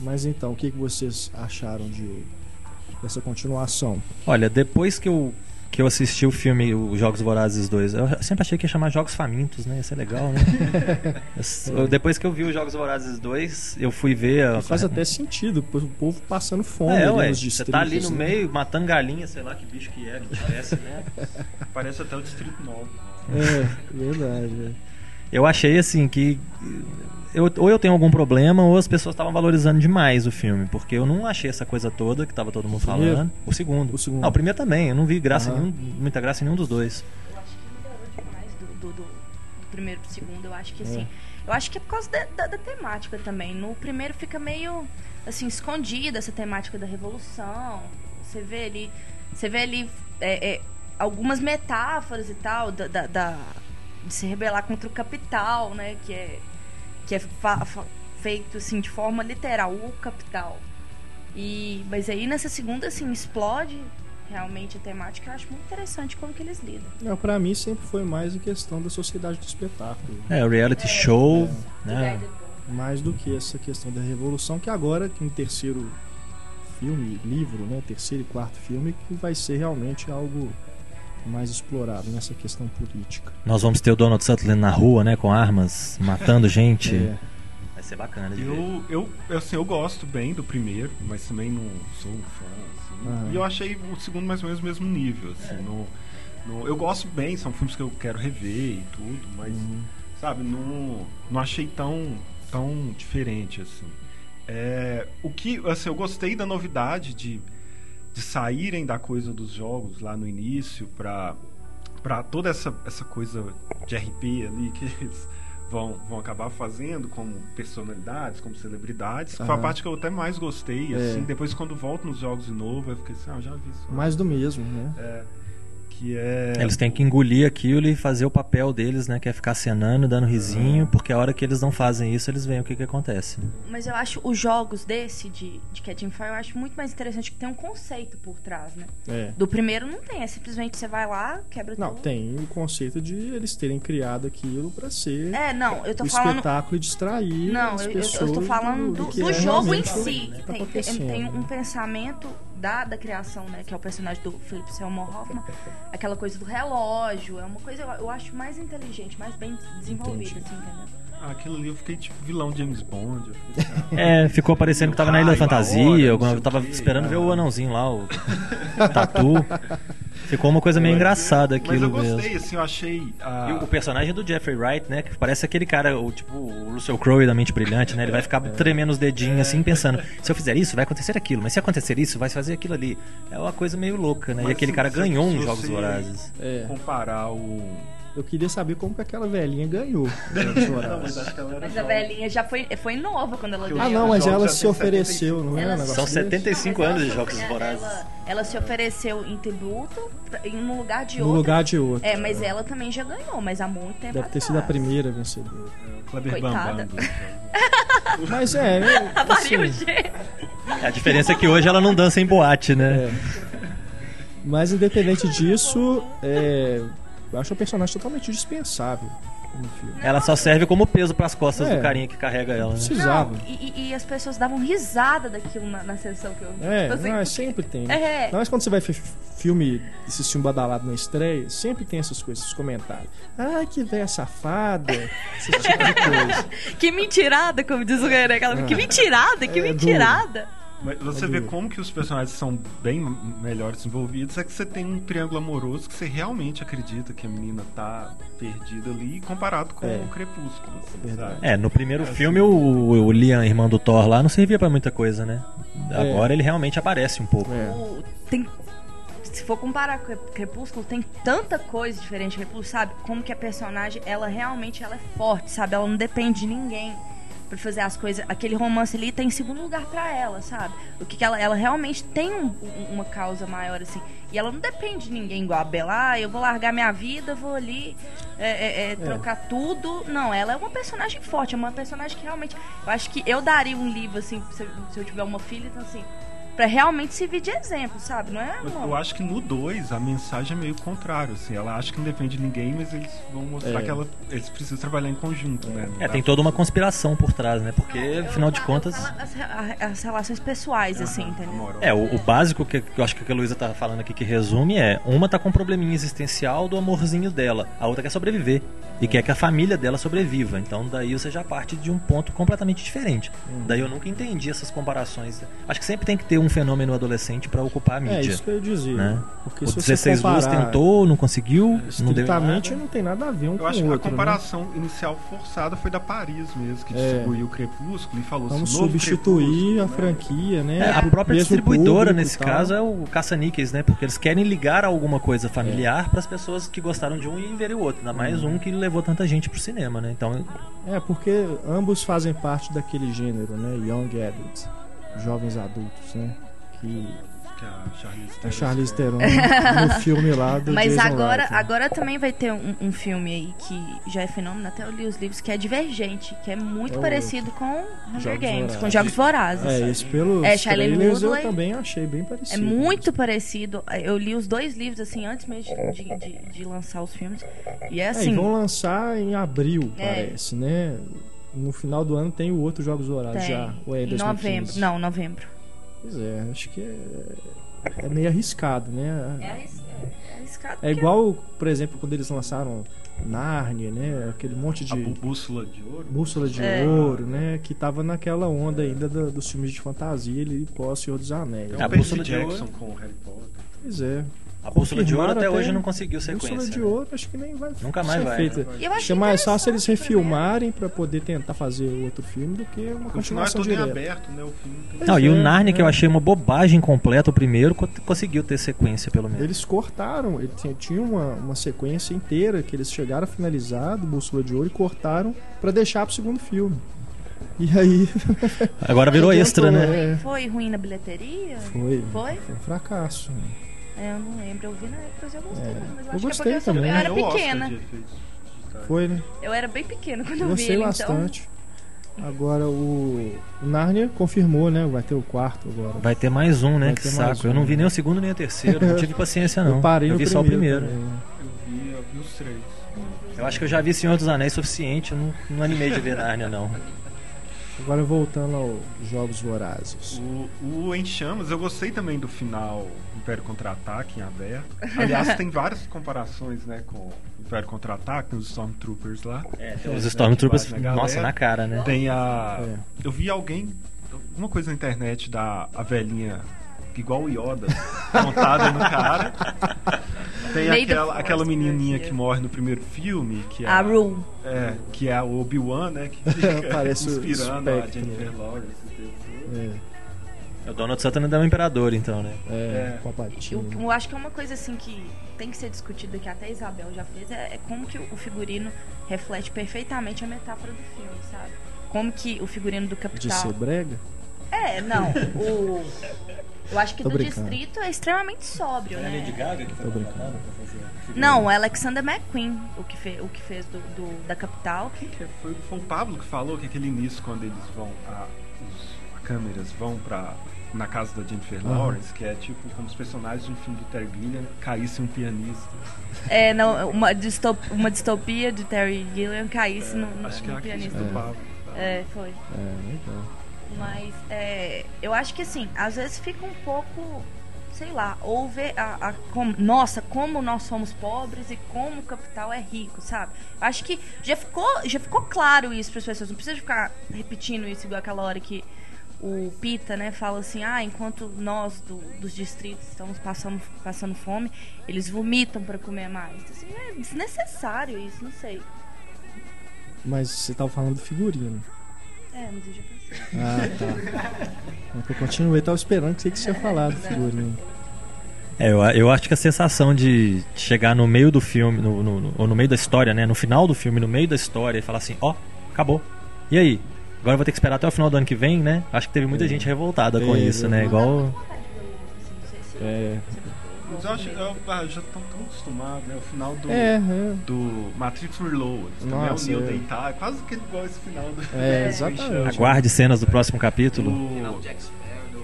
Mas então, o que, que vocês acharam de dessa continuação? Olha, depois que eu, que eu assisti o filme Os Jogos Vorazes 2, eu sempre achei que ia chamar Jogos Famintos, né? Ia ser legal, né? Eu- depois que eu vi os Jogos Vorazes 2, eu fui ver. A... Faz até sentido, pois o povo passando fome É, ali ué, você tá ali no né? meio matando galinha, sei lá que bicho que é, que tivesse, né? Parece até o Distrito 9. É, verdade. é. Eu achei assim que. Eu, ou eu tenho algum problema, ou as pessoas estavam valorizando demais o filme, porque eu não achei essa coisa toda que tava todo mundo primeiro? falando. O segundo. O segundo. Ah, o primeiro também, eu não vi graça Aham. nenhum, muita graça em nenhum dos dois. Eu acho que melhorou demais do, do, do- primeiro pro segundo. Eu acho que assim. Eu acho que é por causa da, da- da temática também. No primeiro fica meio assim, escondida essa temática da revolução. Você vê ali. Você vê ali é, é, algumas metáforas e tal da, da- da- de se rebelar contra o capital, né? Que é, que é feito assim de forma literal, o capital. E, mas aí nessa segunda, assim, explode realmente a temática. Eu acho muito interessante como que eles lidam. Não, pra mim sempre foi mais a questão da sociedade do espetáculo. É, o reality show, né? Mais do que essa questão da revolução, que agora, no terceiro filme, livro, né? Terceiro e quarto filme, que vai ser realmente algo mais explorado nessa questão política. Nós vamos ter o Donald Sutherland na rua, né? Com armas, matando gente. É. Vai ser bacana de ver. Eu, eu, eu, assim, eu gosto bem do primeiro, mas também não sou um fã. assim. Aham. E eu achei o segundo mais ou menos o mesmo nível. Assim, no, no- eu gosto bem, são filmes que eu quero rever e tudo, mas, sabe, não, não achei tão, tão diferente. assim. É, o que, assim, eu gostei da novidade de, de saírem da coisa dos jogos lá no início pra, pra toda essa, essa coisa de RP ali que eles vão, vão acabar fazendo como personalidades, como celebridades. que Foi a parte que eu até mais gostei, É. assim. Depois, quando volto nos jogos de novo, eu fiquei assim, ah, já vi isso. Mais do mesmo, né? É, que é... Eles têm que engolir aquilo e fazer o papel deles, né? Que é ficar cenando, dando risinho, porque a hora que eles não fazem isso, eles veem o que, que acontece. né? Mas eu acho os jogos desse, de, de Catching Fire, eu acho muito mais interessante que tem um conceito por trás, né? É. Do primeiro não tem, é simplesmente você vai lá, quebra Não, tudo. tem o conceito de eles terem criado aquilo pra ser É, não, eu tô o falando. espetáculo e distrair Não, as eu, eu- pessoas eu tô falando do, que do é jogo em si. que tá Tem, tem, tem um né? pensamento da, da criação, né? Que é o personagem do Philip Seymour Hoffman. Aquela coisa do relógio. É uma coisa, eu, eu acho, mais inteligente, mais bem desenvolvida, Entendi. assim, entendeu? Ah, aquilo ali eu fiquei tipo vilão de James Bond. Eu fiquei, É, ficou parecendo que tava na Ilha da Fantasia. hora, Eu, tava quê. esperando ver o anãozinho lá, o Tatu. Ficou uma coisa meio engraçada Mas aquilo eu gostei, mesmo. assim, eu achei... a- E o personagem do Jeffrey Wright, né? Que parece aquele cara, o tipo o Russell Crowe da Mente Brilhante, né? Ele vai ficar tremendo os dedinhos assim, pensando: se eu fizer isso, vai acontecer aquilo, mas se acontecer isso, vai fazer aquilo ali. É uma coisa meio louca, né? Mas e aquele cara ganhou uns Jogos Vorazes. É. comparar o... Eu queria saber como que aquela velhinha ganhou. Ela era Mas a velhinha já foi, foi nova quando ela eu- Ah, ganhou. não, mas ela se ofereceu, não é? Ela- um negócio São desse? 75 Não, mas anos de Jogos Vorazes. Ela, ela se ofereceu em tributo em um lugar de No outro. lugar de outro. É, mas ela também já ganhou, mas há muito tempo Deve ter sido a primeira vencedora. o Kleber Coitada. Bambam. Mas é, né, A assim. A diferença é que hoje ela não dança em boate, né? é. Mas independente disso, é, eu acho a personagem totalmente dispensável no filme. Ela só serve como peso pras costas É. do carinha que carrega ela, né? Precisava. Não, e, e- as pessoas davam risada daquilo na, na sessão que eu vi. É, assim, não, é, sempre tem. né? É. Mas quando você vai ver filme, esse filme badalado na estreia, sempre tem essas coisas, esses comentários. Ah, que velha safada. Esse tipo de coisa. Que mentirada, como diz o René. Aquela, Que mentirada, que É mentirada. Mas você É vê como que os personagens são bem melhor desenvolvidos, é que você tem um triângulo amoroso que você realmente acredita que a menina tá perdida ali, comparado com É. o Crepúsculo. assim? É, no primeiro filme o, o Liam, irmão do Thor lá, não servia pra muita coisa, né? É. Agora ele realmente aparece um pouco. É. O- Tem, se for comparar com Crepúsculo, tem tanta coisa diferente de Crepúsculo, sabe? Como que a personagem, ela realmente ela é forte, sabe? Ela não depende de ninguém pra fazer as coisas. Aquele romance ali tá em segundo lugar pra ela, sabe? O que, que ela, ela realmente tem um- um- uma causa maior, assim. E ela não depende de ninguém igual a Bella. Ah, eu vou largar minha vida, vou ali é, é, é, trocar tudo. Não, ela é uma personagem forte, é uma personagem que realmente. Eu acho que eu daria um livro, assim, se, se eu tiver uma filha, então assim. Pra realmente servir de exemplo, sabe? Não é Eu, uma... eu acho que no 2 a mensagem é meio contrário, assim. Ela acha que não depende de ninguém, mas eles vão mostrar É. que ela, eles precisam trabalhar em conjunto, né? Não É, tem toda uma conspiração por trás, né? Porque, afinal de contas. As, as relações pessoais, assim, entendeu? É, o, o básico que, que eu acho que a Luísa tá falando aqui que resume é: uma tá com um probleminha existencial do amorzinho dela, a outra quer sobreviver e quer que a família dela sobreviva. Então daí você já parte de um ponto completamente diferente. Daí eu nunca entendi essas comparações. Acho que sempre tem que ter um fenômeno adolescente pra ocupar a mídia. É isso que eu ia dizer. né? Porque O se você 16 Luz comparar tentou, não conseguiu, não deu nada. não tem nada a ver um Eu com acho o que a outro. né? comparação inicial forçada foi da Paris mesmo, que É. distribuiu o Crepúsculo e falou Vamos assim, substituir a né? franquia, né? É, a própria distribuidora, nesse caso, é o caça-níqueis, né? Porque eles querem ligar a alguma coisa familiar para as pessoas que gostaram de um e verem o outro. Ainda mais Uhum. um que levou tanta gente pro cinema, né? Então, É, porque ambos fazem parte daquele gênero, né? Young Adults, jovens adultos, né? Que Que a Charlize a Theron. Theron no filme lá do Mas Jason agora, Reitman. agora também vai ter um, um filme aí que já é fenômeno, até eu li os livros, que é Divergente, que é muito É parecido com Hunger Jogos Games, Vorazes. com Jogos Vorazes. É, isso pelos É, trailers eu Woodley. também achei bem É parecido. muito parecido. Eu li os dois livros, assim, antes mesmo de, de, de- lançar os filmes. E é É, assim. e vão lançar em abril, É. parece, né? No final do ano tem o outro Jogos Vorazes tem, já. Ou é em 2015? novembro. Não, novembro. Pois é, acho que é, é meio arriscado, né? É é arriscado. É igual, por exemplo, quando eles lançaram Narnia, né? Aquele monte de A bú- bússola de ouro. bússola de É. ouro, né? Que tava naquela onda ainda da- dos filmes de fantasia ali pós Senhor dos Anéis. É A Bússola de Jackson Ouro. com o Harry Potter. Pois é. A Bússola de Ouro até até hoje não conseguiu Bússola sequência. de né? ouro, acho que nem vai Nunca mais ser vai, feita. né? Eu Acho é mais fácil eles refilmarem pra poder tentar fazer outro filme do que uma é continuação em direta. aberto, né? O filme tem... Não, e o é, Narnia, que é. eu achei uma bobagem completa, o primeiro, co- conseguiu ter sequência, pelo menos. Eles cortaram, ele tinha, tinha uma, uma sequência inteira que eles chegaram a finalizar do Bússola de Ouro e cortaram pra deixar pro segundo filme. E aí. Agora virou extra, né? é. Foi ruim na bilheteria? Foi. Foi? Foi um fracasso. É, eu não lembro. Eu vi na época, mas eu gostei. É, mas eu acho que é gostei porque também. Eu era Ganhou o Oscar pequena. de efeitos digitais. Foi, né? Eu era bem pequena quando eu vi Gostei ele, bastante. Agora o, o Narnia confirmou, né? Vai ter o quarto agora. Vai ter mais um, né? Vai Que ter mais saco. Eu um. não vi nem o segundo nem o terceiro. Não tive paciência, não. Eu parei eu no vi só o primeiro. também. Eu vi, eu vi os três. Eu acho que eu já vi Senhor dos Anéis suficiente. Eu não, não animei de ver Narnia, não. Agora voltando aos Jogos Vorazes. O, o Em Chamas, eu gostei também do final Império Contra-Ataque em aberto. Aliás, tem várias comparações, né, com Império Contra-Ataque, os Stormtroopers lá. É, Os Stormtroopers, Né, na nossa, na cara, né? Tem a... É. Eu vi alguém, uma coisa na internet da a velhinha, igual o Yoda, montada no cara. Tem aquela, aquela menininha que morre no primeiro filme, que é A Rue. É, que é o Obi-Wan, né? Que fica Parece o inspirando a Jennifer Lawrence. entendeu? É, O Donald Sutton é um imperador, então, né? é, É. Eu, Palpatine. eu acho que é uma coisa assim que tem que ser discutida, que até a Isabel já fez, é, é como que o figurino reflete perfeitamente a metáfora do filme, sabe? Como que o figurino do De Capital. ser brega? É, não. O. Eu acho que Tô do brincando. distrito é extremamente sóbrio, né? Gaga que Tô brincando. Não, o Alexander McQueen, o que, fe, o que fez do, do- da capital. Que Foi, foi o Pablo que falou que aquele início, quando eles vão, a, os câmeras vão pra, na casa da Jennifer. Lawrence, que é tipo como os personagens de um filme do Terry Gilliam caísse um pianista. É, não, uma, distop, uma distopia de Terry Gilliam caísse no, no, Acho que é no crítica pianista. do Pablo. É, foi. É, legal. Mas é, eu acho que assim, às vezes fica um pouco, sei lá, ou ver a, a- como- nossa, como nós somos pobres e como o capital é rico, sabe? Acho que já ficou, já ficou claro isso para as pessoas, não precisa ficar repetindo isso igual aquela hora que o Pita, né, fala assim, ah, enquanto nós do- dos distritos estamos passando, passando fome, eles vomitam para comer mais. Assim, é desnecessário isso, não sei. Mas você tava falando do figurino. É, mas eu já pensei. Ah, tá. É que eu continuei, tava esperando que você ia falar do figurino. É, eu, eu acho que a sensação de chegar no meio do filme, no, no- no- ou no meio da história, né? No final do filme, no meio da história, e falar assim, ó, acabou. E aí? Agora eu vou ter que esperar até o final do ano que vem, né? Acho que teve muita É. gente revoltada com Teve, isso, né? né? Igual. Não sei se- É, Mas eu acho eu, ah, já estão tão acostumados, né? O final do, é, é. do Matrix Reload. Também é o Nossa, Neo é. deitar, é quase que igual esse final do. É, exatamente. Aguarde cenas do próximo capítulo. Final do Jack Sparrow, do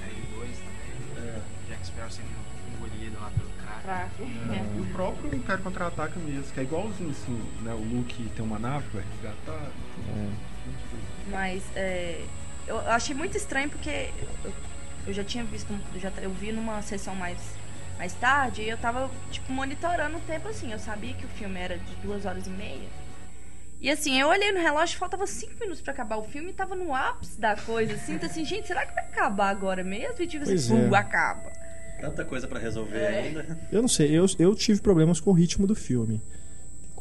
Caribe 2 também. Jack Sparrow sendo engolido lá pelo crack. É. e o próprio Império Contra-Ataca mesmo, que é igualzinho assim, né? O Luke tem uma nave pra resgatar. Mas é, eu achei muito estranho porque eu, eu já tinha visto, eu, já, eu vi numa sessão mais, mais tarde e eu tava tipo, monitorando o tempo assim. Eu sabia que o filme era de duas horas e meia. E assim, eu olhei no relógio, faltava cinco minutos pra acabar o filme e tava no ápice da coisa, assim, então assim, gente, será que vai acabar agora mesmo? E tipo Pois assim, é. acaba. Tanta coisa pra resolver É. ainda. Eu não sei, eu, eu tive problemas com o ritmo do filme.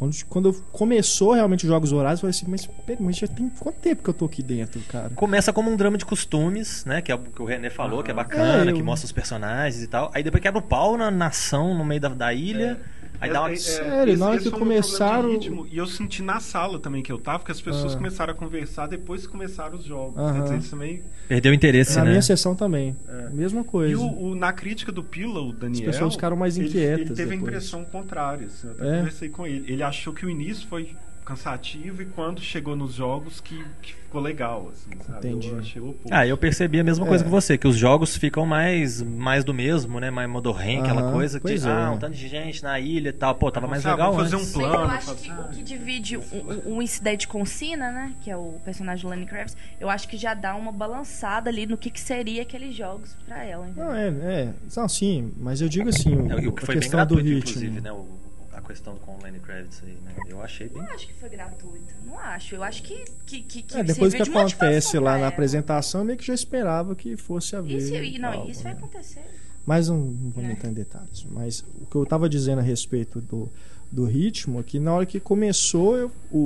Quando, quando começou realmente os Jogos Horários, eu falei assim, mas mas já tem quanto tempo que eu tô aqui dentro, cara? Começa como um drama de costumes, né? Que é o que o René falou, que é bacana, É, eu- que mostra os personagens e tal. Aí depois quebra o pau na nação no meio da, da ilha. Aí dá uma. É, é, Sério, na hora que começaram- ritmo. E eu senti na sala também que eu tava, que as pessoas Ah. começaram a conversar depois que começaram os jogos. Aham. Quer dizer, isso também. Perdeu o interesse, Na né? minha sessão também. É. Mesma coisa. E o, o- na crítica do Pila, o Daniel. pessoas ficaram mais ele- inquietas Ele, teve a depois. impressão contrária. assim, eu até É? conversei com ele. Ele achou que o início foi cansativo e quando chegou nos jogos que, que ficou legal. Assim, sabe? Entendi. Eu achei o oposto. Ah, eu percebi a mesma coisa É. que você, que os jogos ficam mais, mais do mesmo, né? Mais modorrem, aquela Aham, coisa de, pois é. ah, um tanto de gente na ilha e tal. Pô, tava mais Você, ah, legal fazer antes. um Mas plano. eu acho fazer- que o que divide um, um, incidente com o Cena, né? Que é o personagem do Lenny Kravitz, eu acho que já dá uma balançada ali no que, que seria aqueles jogos pra ela, entendeu? Não, é, é. Não, sim, mas eu digo assim, o, É, o que a foi bem questão do gratuito, ritmo. inclusive, né? O, a questão com o Lenny Kravitz aí, né? Eu achei bem. Não acho que foi gratuito. Não acho. Eu acho que. que, que, que É, depois que de acontece lá na apresentação, eu meio que já esperava que fosse haver. Isso, e- não, algo, isso vai né? acontecer. Mas não, não vamos Né? entrar em detalhes. Mas o que eu tava dizendo a respeito do, do ritmo, é que na hora que começou eu- o,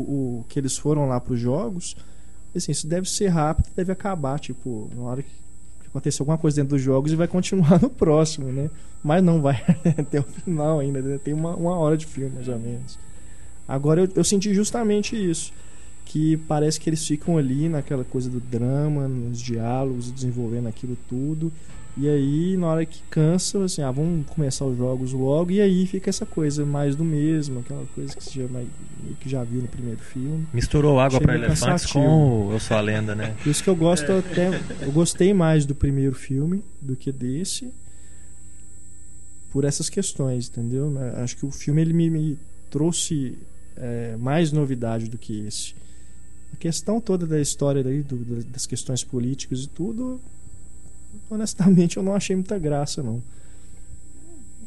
o que eles foram lá pros jogos, assim, isso deve ser rápido, deve acabar, tipo, na hora que acontecer alguma coisa dentro dos jogos e vai continuar no próximo, né? Mas não vai até o final ainda, né? tem uma, uma hora de filme, mais ou menos. Agora eu, eu senti justamente isso. Que parece que eles ficam ali naquela coisa do drama, nos diálogos, desenvolvendo aquilo tudo. E aí, na hora que cansa, assim, ah, vamos começar os jogos logo. E aí fica essa coisa mais do mesmo, aquela coisa que você já, que já viu no primeiro filme. Misturou água meio elefantes com o Eu Sou a Lenda, né? Por isso que eu gosto até. Eu gostei mais do primeiro filme do que desse. Por essas questões, entendeu? Acho que o filme ele me, me trouxe é, mais novidade do que esse. A questão toda da história aí, do- da- das questões políticas e tudo, honestamente eu não achei muita graça, não.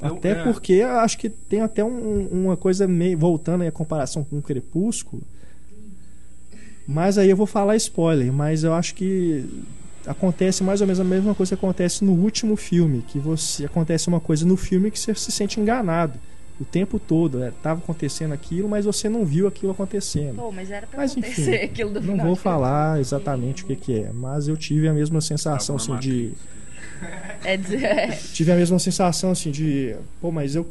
Eu- até é. porque eu acho que tem até um- uma coisa meio. Voltando aí a comparação com o Crepúsculo. Mas aí eu vou falar spoiler, mas eu acho que acontece mais ou menos a mesma coisa que acontece no último filme, que você acontece uma coisa no filme que você se sente enganado o tempo todo, é, tava acontecendo aquilo, mas você não viu aquilo acontecendo. Pô, mas era pra Mas, acontecer enfim, aquilo do Não vou de falar exatamente o que, que é, mas eu tive a mesma sensação assim de É dizer, é, tive a mesma sensação assim de, pô, mas eu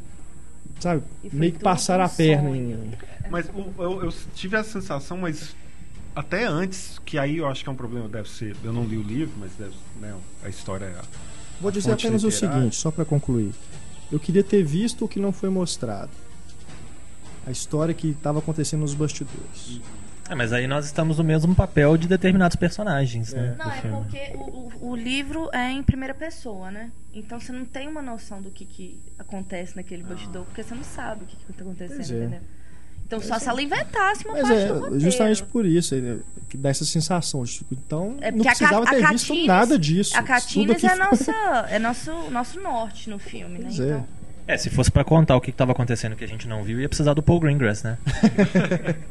sabe, meio que um a perna em Mas o- eu, eu tive essa sensação, mas até antes, que aí eu acho que é um problema, deve ser. Eu não li o livro, mas deve, né, a história é. Vou a dizer fonte apenas o literária. seguinte, só para concluir. Eu queria ter visto o que não foi mostrado. A história que estava acontecendo nos bastidores. É, mas aí nós estamos no mesmo papel de determinados personagens, né? Não, é porque o, o, livro é em primeira pessoa, né? Então você não tem uma noção do que, que acontece naquele bastidor, porque você não sabe o que, que tá acontecendo, Pois é. entendeu? Então só se ela inventasse uma Mas parte é do roteiro. justamente por isso, é, que dá essa sensação. Tipo, então, É não porque a precisava a ter visto Katniss- nada disso. A aqui é, foi- nossa, é nosso, nosso norte no filme, né? Pois é. Então, É, se fosse pra contar o que estava acontecendo que a gente não viu, ia precisar do Paul Greengrass, né?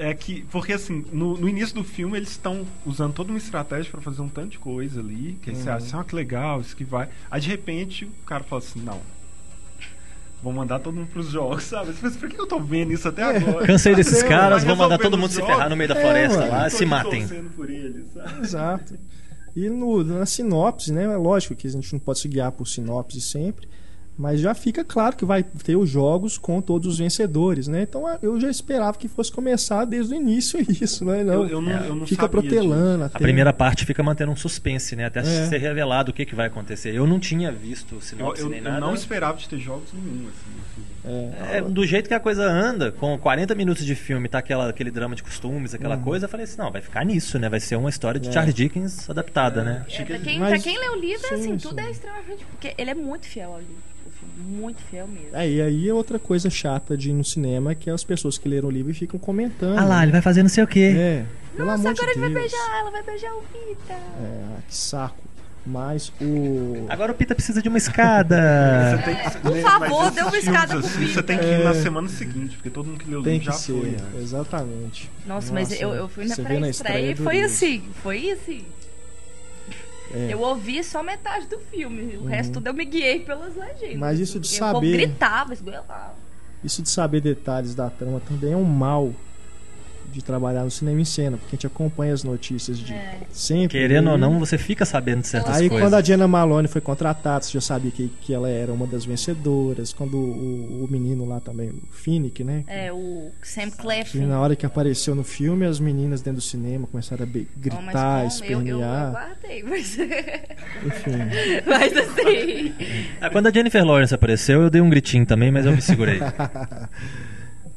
É que, porque assim, no, no início do filme eles estão usando toda uma estratégia pra fazer um tanto de coisa ali, que aí você Uhum. acha, ah, que legal, isso que vai. Aí de repente o cara fala assim, não. Vou mandar todo mundo pros jogos, sabe? Mas por que eu tô vendo isso até agora? Cansei desses É, caras, vou mandar todo mundo se jogos. ferrar no meio da É, floresta mano. lá, se matem. por eles, sabe? Exato. E no, na sinopse, né? É lógico que a gente não pode se guiar por sinopse sempre. Mas já fica claro que vai ter os jogos com todos os vencedores, né? Então eu já esperava que fosse começar desde o início isso, né? Não, Eu, eu não, eu não fica sabia protelando A até. primeira parte fica mantendo um suspense, né? Até É. ser revelado o que, que vai acontecer. Eu não tinha visto disso. Eu, sinopse eu, nem eu nada. não esperava de ter jogos nenhum, assim, no filme. É, É, do jeito que a coisa anda, com 40 minutos de filme, tá aquela, aquele drama de costumes, aquela coisa, eu falei assim, não, vai ficar nisso, né? Vai ser uma história de Uhum. É. Charles Dickens adaptada, né? é, pra, quem, Mas- pra quem lê o livro, sim, assim, sim. tudo é extremamente. Porque ele é muito fiel ao livro. Muito fiel mesmo. É, e aí é outra coisa chata de ir no cinema que é as pessoas que leram o livro e ficam comentando. Ah lá, ele vai fazer não sei o quê. É, pelo Nossa, amor agora de ele vai beijar ela, vai beijar o Rita. É, que saco. Mas o. Agora o Pita precisa de uma escada. Você tem que- por né, favor, mas dê uma escada pro assim, Pita. Você tem que ir na semana seguinte, porque todo mundo que leu o Tem livro que já ser, foi. né? exatamente. Nossa, mas Nossa, eu, eu fui na pré-estreia e do foi assim, foi assim. É. Eu ouvi só metade do filme, o resto tudo eu me guiei pelas legendas. Uhum. Mas isso de saber- gritava, esgoelava. Isso de saber detalhes da trama também é um mal de trabalhar no cinema em cena, porque a gente acompanha as notícias de É. sempre. Querendo ou e- não, você fica sabendo de certas Aí coisas. quando a Diana Malone foi contratada, você já sabia que, que ela era uma das vencedoras. Quando o, o menino lá também, o Finnick, né? É, o Sam Clefin. na hora que apareceu no filme, as meninas dentro do cinema começaram a be- Oh, gritar, mas como? eu, eu, eu espernear. guardei, mas... Enfim. mas assim... Ah, quando a Jennifer Lawrence apareceu, eu dei um gritinho também, mas eu me segurei.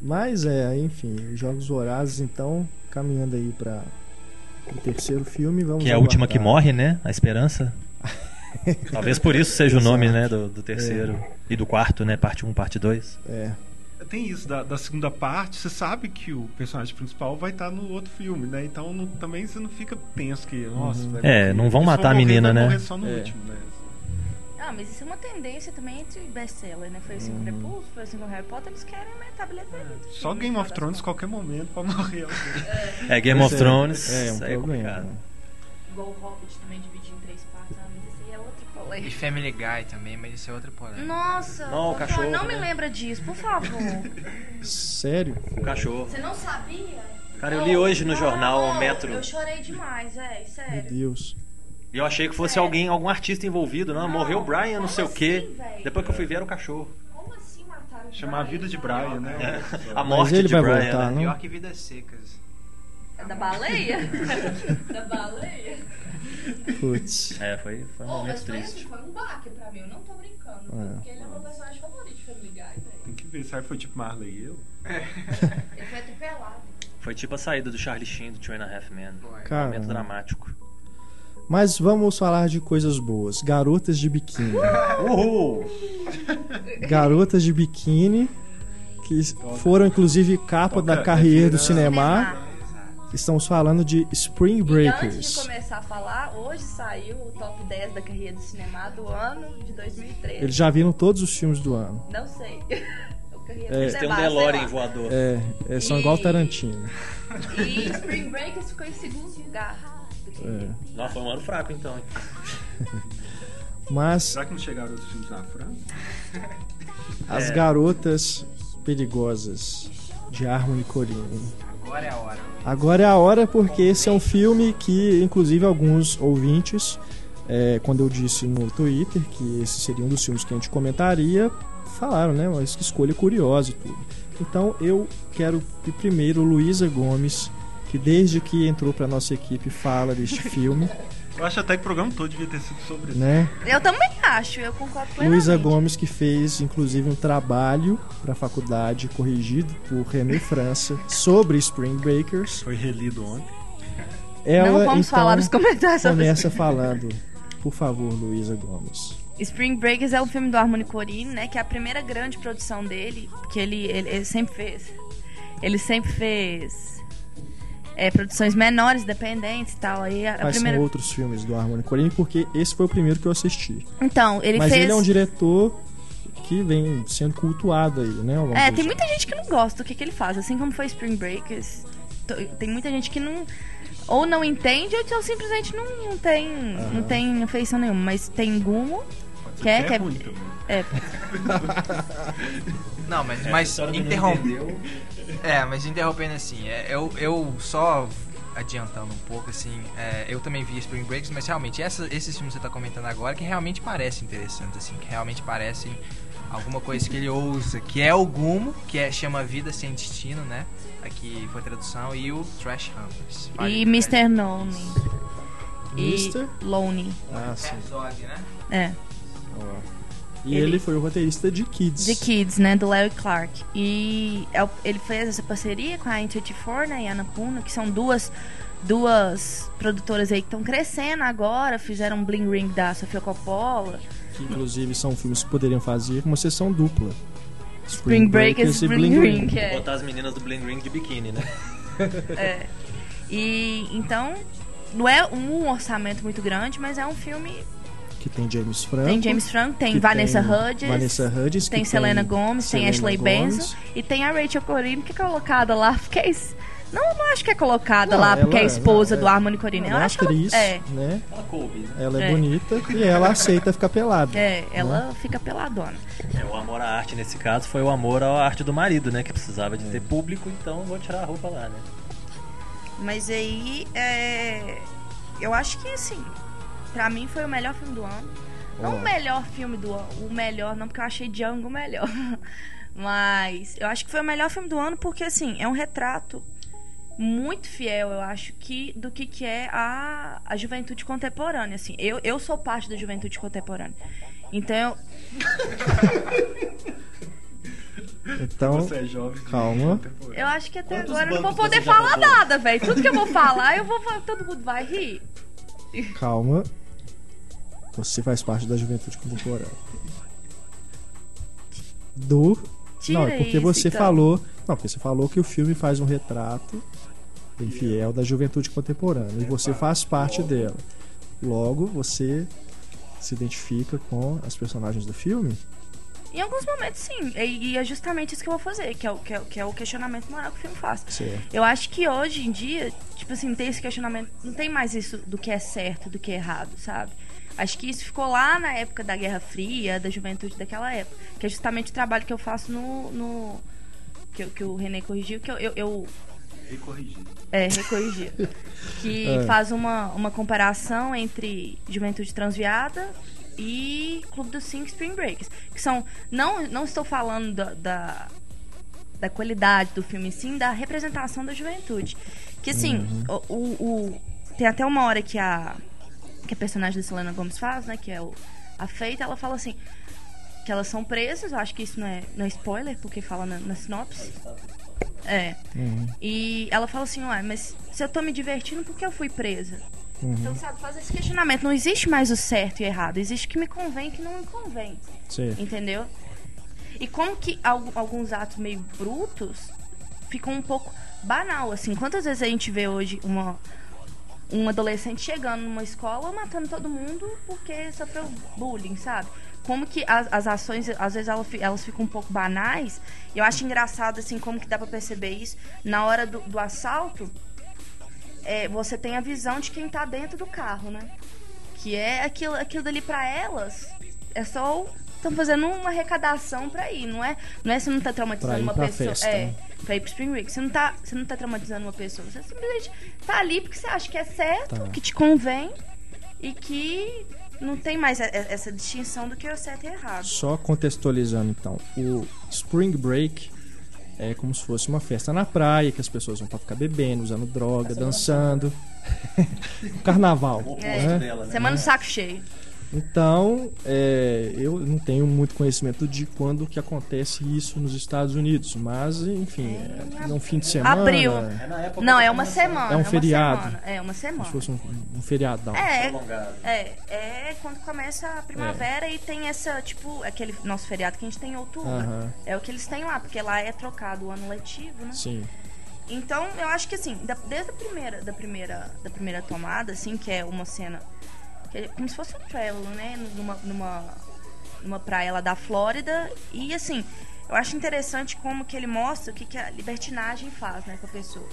Mas é, enfim, os Jogos Vorazes, então, caminhando aí para o terceiro filme, vamos que é a última que morre, né? A Esperança. Talvez por isso seja o nome, né? Do, do terceiro. E do quarto, né? Parte 1, parte 2. É, Tem isso da, da segunda parte, você sabe que o personagem principal vai estar no outro filme, né? Então não- também você não fica tenso que, nossa, vai É, não vão matar a morrer, menina, vai né? morrer só no É. último, né? Ah, mas isso é uma tendência também entre best-seller, né? Foi assim com Crepúsculo, foi assim com Harry Potter, eles querem aumentar a bilheteria. do Só Game of Thrones, qualquer momento, pra morrer alguém. É, Game Pois of é, Thrones. É, um isso aí problema. complicado. Igual o Hobbit também dividido em três partes, ah, mas esse aí é outro E polêmica. Family Guy também, mas isso é outra polêmica. Nossa, Não, o cachorro, não me né? lembra disso, por favor. sério? O cachorro. Você não sabia? Cara, eu li hoje no Oh, jornal o Metro. Eu chorei demais, é, Meu sério. Deus. E eu achei que fosse Sério? alguém, algum artista envolvido. Não, Não, morreu o Brian, não sei o quê. assim, velho? Depois que eu fui ver era o cachorro. Como assim mataram o Chamar a vida de Brian, né? É. A morte ele de vai Brian. voltar, né? Pior que Vidas Secas. É da baleia? da baleia? Putz. É, foi, foi um Oh, momento mas foi assim, triste. foi um baque pra mim, eu não tô brincando. É. Porque ele é o meu personagem favorito de Family Guy, velho. Tem que ver, sabe? Foi tipo Marley e eu. Ele foi atropelado. Foi tipo a saída do Charlie Sheen do Two and a Half Men. Cara. Momento dramático. Mas vamos falar de coisas boas. Garotas de biquíni. Uhul! Garotas de biquíni que foram inclusive capa Toca da carreira do refrigerante. cinema. Estamos falando de Spring E antes de Breakers. começar a falar, hoje saiu o top 10 da carreira do cinema do ano de 2013. Eles já viram todos os filmes do ano. Não sei. É. têm um DeLorean voador. É, é, são E- igual Tarantino. E Spring Breakers ficou em segundo lugar. É. Não, foi um ano fraco então. hein? Mas Será que não chegaram os filmes na França? as É. garotas perigosas de Harmony Corine. Agora é a hora. Agora é a hora porque esse é um filme que, inclusive, alguns ouvintes, é, quando eu disse no Twitter que esse seria um dos filmes que a gente comentaria, falaram, né? Mas que escolha curiosa e tudo. Então eu quero que primeiro Luísa Gomes, que desde que entrou pra nossa equipe fala deste filme, Eu acho até que o programa todo devia ter sido sobre isso. né? Eu também acho, eu concordo plenamente. Luísa Gomes que fez inclusive um trabalho para a faculdade corrigido por René França sobre Spring Breakers. Foi relido ontem. Ela Não vamos então, falar nos comentários sobre começa falando, por favor, Luísa Gomes. Spring Breakers é um filme do Harmony Corine, né? Que é a primeira grande produção dele, que ele, ele, ele sempre fez. Ele sempre fez é, produções menores, dependentes e tal. Aí a, a Quais primeira... são outros filmes do Harmony Corine? Porque esse foi o primeiro que eu assisti. Então, ele Mas fez. ele é um diretor que vem sendo cultuado aí, né? É, tem muita gente que não gosta do que, que ele faz, assim como foi Spring Breakers. Tem muita gente que não. Ou não entende, ou então simplesmente não, não tem. Não tem afeição nenhuma. Mas tem Gumo, Pode ser que é, que é, ruim também. é, Não, mas, É, mas a história do não interrompeu. É, mas interrompendo assim, é, eu, eu só adiantando um pouco, assim, é, eu também vi Spring Breaks, mas realmente essa, esses filmes que você tá comentando agora que realmente parecem interessantes, assim, que realmente parecem alguma coisa que ele ousa, que é o Gumo, que é, chama Vida Sem Destino, né? Aqui foi a tradução, e o Trash Hunters. e Mr. Lonely. E Mr. Lonely. Ah, sim. Herzog, né? É. Ó. E Ele- ele... foi o roteirista de Kids. The Kids, né? Do Larry Clark. E é ele fez essa parceria com a N24, né? E a Annapurna, que são duas, duas produtoras aí que estão crescendo agora. Fizeram um Bling Ring da Sofia Coppola. Que inclusive são filmes que poderiam fazer uma sessão dupla. Spring Breakers e Bling Ring. que é. Botar as meninas do Bling Ring de biquíni, né? É. E então, não é um orçamento muito grande, mas é um filme que tem James Franco. Tem James Franco, tem Vanessa tem Hudgens. Vanessa Hudgens, Tem Selena Gomez, tem Selena Ashley Gomez. Benzo. E tem a Rachel Corino, que é colocada lá, porque é isso. Não, não acho que é colocada Não, lá porque é ela- esposa não, do é- Harmony Corino. Eu Ela é acho que ela- atriz, é, né? Ela coube, né? Ela é, É. bonita e ela aceita ficar pelada. é, ela fica peladona. É, o amor à arte nesse caso foi o amor à arte do marido, né? Que precisava de ter público, então vou tirar a roupa lá, né? Mas aí, é, eu acho que, assim, pra mim foi o melhor filme do ano. Não o melhor filme do ano, o melhor não, porque eu achei Django o melhor. Mas eu acho que foi o melhor filme do ano porque, assim, é um retrato muito fiel, eu acho, que do que, que é a, a juventude contemporânea, assim. Eu, eu sou parte da juventude contemporânea. Então, Então, Você é jovem. calma. eu acho que até Quantos agora eu não vou poder falar nada, velho. Tudo que eu vou falar, eu vou todo mundo vai rir. calma. Você faz parte da juventude contemporânea. Do. Tira não, é porque isso, você então. falou. Não, porque você falou que o filme faz um retrato bem fiel da juventude contemporânea. E você faz parte dela. Logo, você se identifica com as personagens do filme? Em alguns momentos, sim. E, e é justamente isso que eu vou fazer, que é o, que é, o- que é o questionamento moral que o filme faz. Certo. Eu acho que hoje em dia, tipo assim, tem esse questionamento. Não tem mais isso do que é certo, do que é errado, sabe? Acho que isso ficou lá na época da Guerra Fria, da juventude daquela época. Que é justamente o trabalho que eu faço no. no que, que o René corrigiu, que eu, eu, eu Recorrigido. é, recorrigir. que É. faz uma, uma comparação entre Juventude Transviada e Clube dos Cinco Spring Breakers. Que são. Não, não estou falando da, da, da qualidade do filme, sim da representação da juventude. Que assim, o, o, o- tem até uma hora que a, que a personagem da Selena Gomes faz, né? Que é o, a Feita, ela fala assim. Que elas são presas, eu acho que isso não é, não é spoiler, porque fala na, na sinopse. É. E ela fala assim, ué, mas se eu tô me divertindo, por que eu fui presa? Então, sabe, faz esse questionamento. Não existe mais o certo e errado. Existe o que me convém e o que não me convém. Certo. Entendeu? E como que al- alguns atos meio brutos ficam um pouco banal, assim. Quantas vezes a gente vê hoje uma um adolescente chegando numa escola matando todo mundo porque sofreu bullying, sabe? Como que as, as ações, às vezes elas, elas ficam um pouco banais. Eu acho engraçado, assim, como que dá pra perceber isso. Na hora do, do assalto, é, você tem a visão de quem tá dentro do carro, né? Que é aquilo, aquilo dali pra elas. É só estão fazendo uma arrecadação pra ir, não é? Não é você não tá traumatizando Pra ir uma pra pessoa. festa, é, né? pra ir pro Spring Week. Você não, tá, você não tá traumatizando uma pessoa. Você simplesmente tá ali porque você acha que é certo, Tá. que te convém e que não tem mais essa distinção do que é certo e errado. Só contextualizando então, o Spring Break é como se fosse uma festa na praia, que as pessoas vão pra ficar bebendo, usando droga, dançando. Carnaval. O oposto É. dela, né? Semana do saco cheio. Então, é, eu não tenho muito conhecimento de quando que acontece isso nos Estados Unidos, mas enfim, é, é um fim de semana, Abril. É na época Não, é tá uma semana. É um uma feriado. semana, É uma como semana. se fosse um, um feriadão. É, Prolongado. é, é quando começa a primavera e tem essa, tipo, aquele nosso feriado que a gente tem em outubro. É o que eles têm lá, porque lá é trocado o ano letivo, né? Sim. Então, eu acho que assim, da- desde a primeira, da primeira, da primeira tomada, assim, que é uma cena é como se fosse um trailer, né, numa, numa numa praia lá da Flórida e assim, eu acho interessante como que ele mostra o que que a libertinagem faz, né, com a pessoa.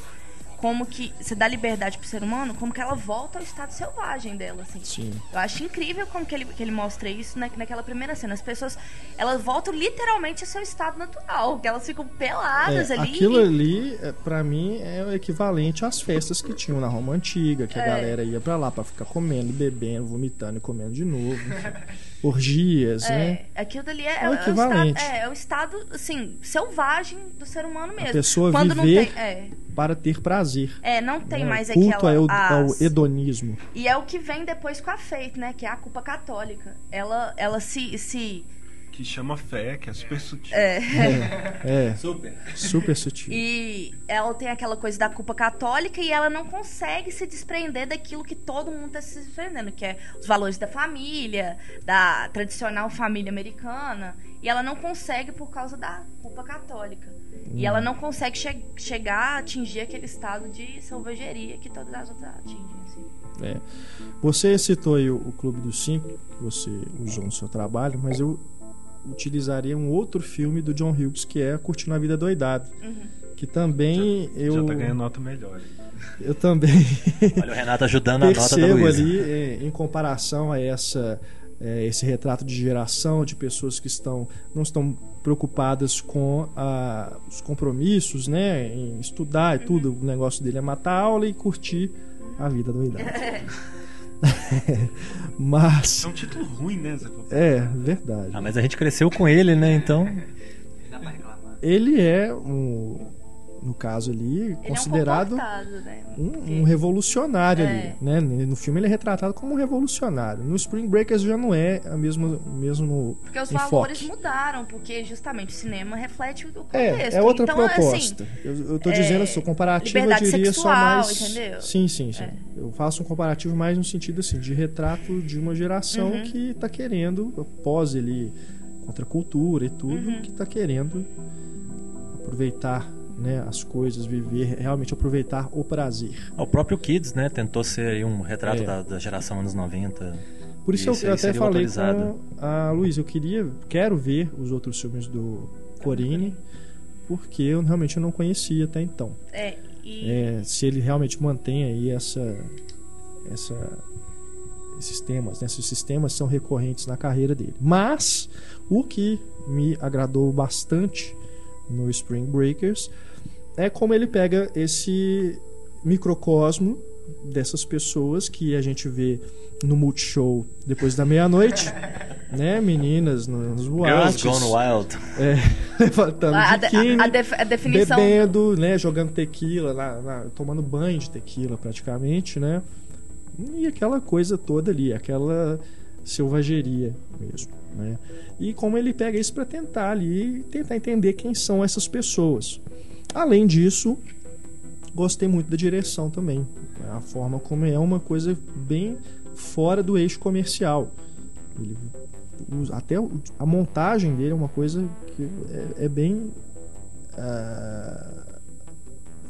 Como que você dá liberdade pro ser humano, como que ela volta ao estado selvagem dela, assim. Sim. Eu acho incrível como que ele, que ele mostra isso na, naquela primeira cena. As pessoas, elas voltam literalmente ao seu estado natural, que elas ficam peladas É, ali. aquilo ali, é, pra mim, é o equivalente às festas que tinham na Roma Antiga, que a É. galera ia pra lá pra ficar comendo, bebendo, vomitando e comendo de novo. Orgias, né? É, aquilo dali é, É o é, o equivalente. estado, é, é o estado, assim, selvagem do ser humano mesmo. pessoa Quando viver- não tem, é, Para ter prazer. é, não tem né? mais O culto aquela é o, as- ao hedonismo. E é o que vem depois com a Faith, né, que é a culpa católica. Ela ela se se Que chama fé, que é super sutil. é, É, Super. super sutil. E ela tem aquela coisa da culpa católica e ela não consegue se desprender daquilo que todo mundo está se desprendendo, que é os valores da família, da tradicional família americana. E ela não consegue por causa da culpa católica. E ela não consegue che- chegar a atingir aquele estado de selvageria que todas as outras atingem. assim. É. Você citou aí o, o Clube dos Cinco, que você usou no seu trabalho, mas eu utilizaria um outro filme do John Hughes, que é Curtindo a Vida Doidado. Que também eu, Já tá ganhando nota melhor. eu também Olha o Renato ajudando a nota da Luísa. ali, em comparação a essa, eh, esse retrato de geração, de pessoas que estão não estão preocupadas com ah, os compromissos, né, em estudar e tudo. O negócio dele é matar a aula e curtir a vida doidada. Mas É um título ruim, né, é verdade. Ah, mas a gente cresceu com ele, né? Então. Dá pra reclamar. Ele é um, no caso ali, Ele considerado é um né? um, um revolucionário É. ali, né? No filme ele é retratado como um revolucionário. No Spring Breakers já não é a mesma, o mesmo Porque os enfoque. valores mudaram, porque justamente o cinema reflete o contexto. É, é outra então, proposta. Assim, eu, eu tô é, dizendo assim, o comparativo eu diria só sexual, mais. entendeu? Sim, sim, sim. É. Eu faço um comparativo mais no sentido assim, de retrato de uma geração Uhum. que tá querendo, após ele contra a cultura e tudo, Uhum. que tá querendo aproveitar né, as coisas, viver, realmente aproveitar o prazer. O próprio Kids, né? Tentou ser aí um retrato É. da, da geração anos 90. Por isso, Isso eu, eu até falei com a Luísa, eu queria, quero ver os outros filmes do Corini, porque eu realmente não conhecia até então. é, e É, se ele realmente mantém aí essa, essa, esses temas, né? esses sistemas são recorrentes na carreira dele. Mas o que me agradou bastante no Spring Breakers é como ele pega esse microcosmo dessas pessoas que a gente vê no Multishow depois da meia-noite, né? Meninas nas Girls boates, Gone Wild. é, levantando a, a- biquíni a def- a definição. bebendo, né, jogando tequila, lá, lá, tomando banho de tequila praticamente, né? E aquela coisa toda ali, aquela selvageria mesmo, né? E como ele pega isso para tentar ali, tentar entender quem são essas pessoas. Além disso, gostei muito da direção também, né? a forma como é uma coisa bem fora do eixo comercial. Ele até a montagem dele é uma coisa que é, é bem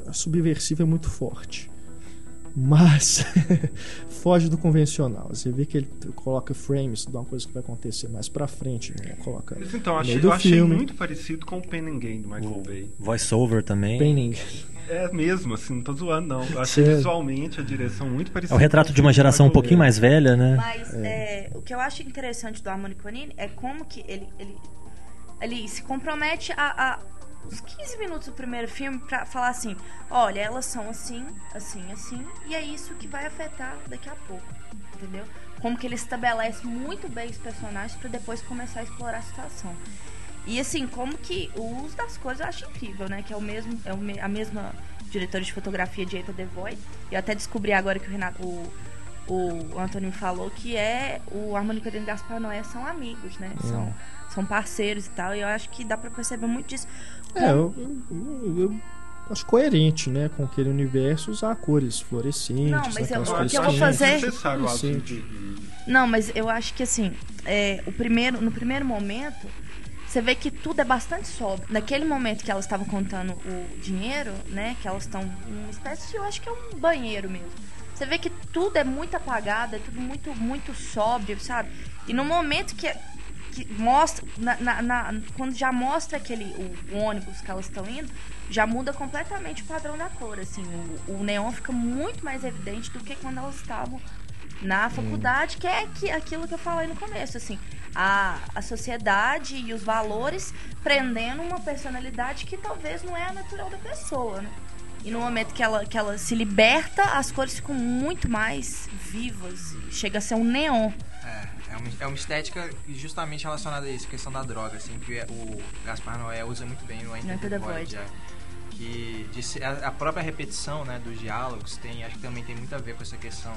a subversiva é muito forte. Mas foge do convencional. Você vê que ele coloca frames de uma coisa que vai acontecer mais pra frente, não coloca Mas então, eu no achei, eu achei filme. muito parecido com o Pen and Game do Michael Bay. Voice-over também. Penning. É mesmo, assim, não tô zoando, não. Eu achei Sério? visualmente a direção muito É parecida. o retrato de uma geração um pouquinho mais velha, né? Mas é, o que eu acho interessante do Harmony Conine é como que ele, ele, ele se compromete a, a uns 15 minutos do primeiro filme pra falar assim: olha, elas são assim, assim, assim, e é isso que vai afetar daqui a pouco, entendeu? Como que ele estabelece muito bem os personagens pra depois começar a explorar a situação. E assim, como que o uso das cores eu acho incrível, né? Que é o mesmo, é a mesma diretora de fotografia de Eta The Void. Eu até descobri agora que o Renato, o, o Antônio falou que é o Harmônica e o Gaspar Noé são amigos, né? São, são parceiros e tal. E eu acho que dá pra perceber muito disso. É, eu, eu- eu acho coerente, né, com aquele universo usar cores fluorescentes, Não, mas eu- aquelas o cores que eu vou fazer- Não, mas eu acho que assim, é, o primeiro, no primeiro momento, você vê que tudo é bastante sóbrio. Naquele momento que elas estavam contando o dinheiro, né? Que elas estão numa espécie de, eu acho que é um banheiro mesmo. Você vê que tudo é muito apagado, é tudo muito, muito sóbrio, sabe? E no momento que, que mostra, na, na- na- quando já mostra aquele o, o ônibus que elas estão indo, já muda completamente o padrão da cor, assim. O, o neon fica muito mais evidente do que quando elas estavam na faculdade, que é que, aquilo que eu falei no começo, assim, a, a sociedade e os valores prendendo uma personalidade que talvez não é a natural da pessoa, né? E no momento que ela, que ela se liberta, as cores ficam muito mais vivas, chega a ser um neon. É, é uma, é uma estética justamente relacionada a isso, questão da droga, assim, que o Gaspar Noé usa muito bem no Enter Enter the Void. É. Que de a, a própria repetição né, dos diálogos tem, acho que também tem muito a ver com essa questão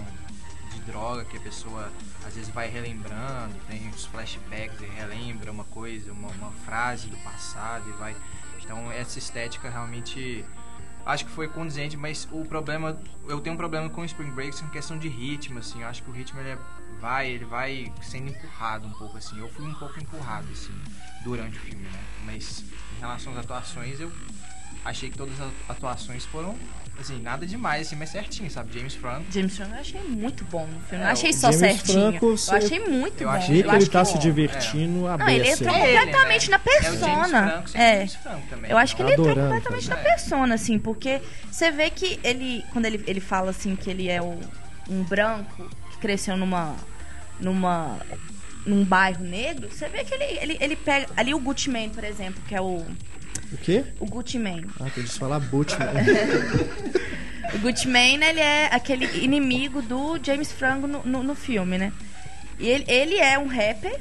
de droga, que a pessoa às vezes vai relembrando, tem os flashbacks e relembra uma coisa, uma, uma frase do passado e vai. Então essa estética realmente acho que foi condizente, mas o problema, eu tenho um problema com o Spring Breaks em questão de ritmo, assim, eu acho que o ritmo ele é- vai, ele vai sendo empurrado um pouco, assim, eu fui um pouco empurrado, assim, durante o filme, né, mas em relação às atuações eu achei que todas as atuações foram, assim, nada demais, assim, mas certinho, sabe? James Franco. James Franco eu achei muito bom no filme. É, não achei só James certinho. Franco, eu achei muito Eu bom. achei eu que ele acho tá se divertindo a Não, ele entrou ali. completamente na É o James persona. É. James Franco também. Eu acho que Tá ele entrou adorando completamente também. na persona, assim, porque você vê que ele, quando ele, ele fala assim que ele é o- um branco que cresceu numa. Numa. num bairro negro, você vê que ele, ele, ele pega. Ali o Gucci Mane, por exemplo, que é o. O quê? O Gucci Mane. Ah, tem que falar boot. né? O Gucci Mane, ele é aquele inimigo do James Franco no, no, no filme, né? E ele, ele é um rapper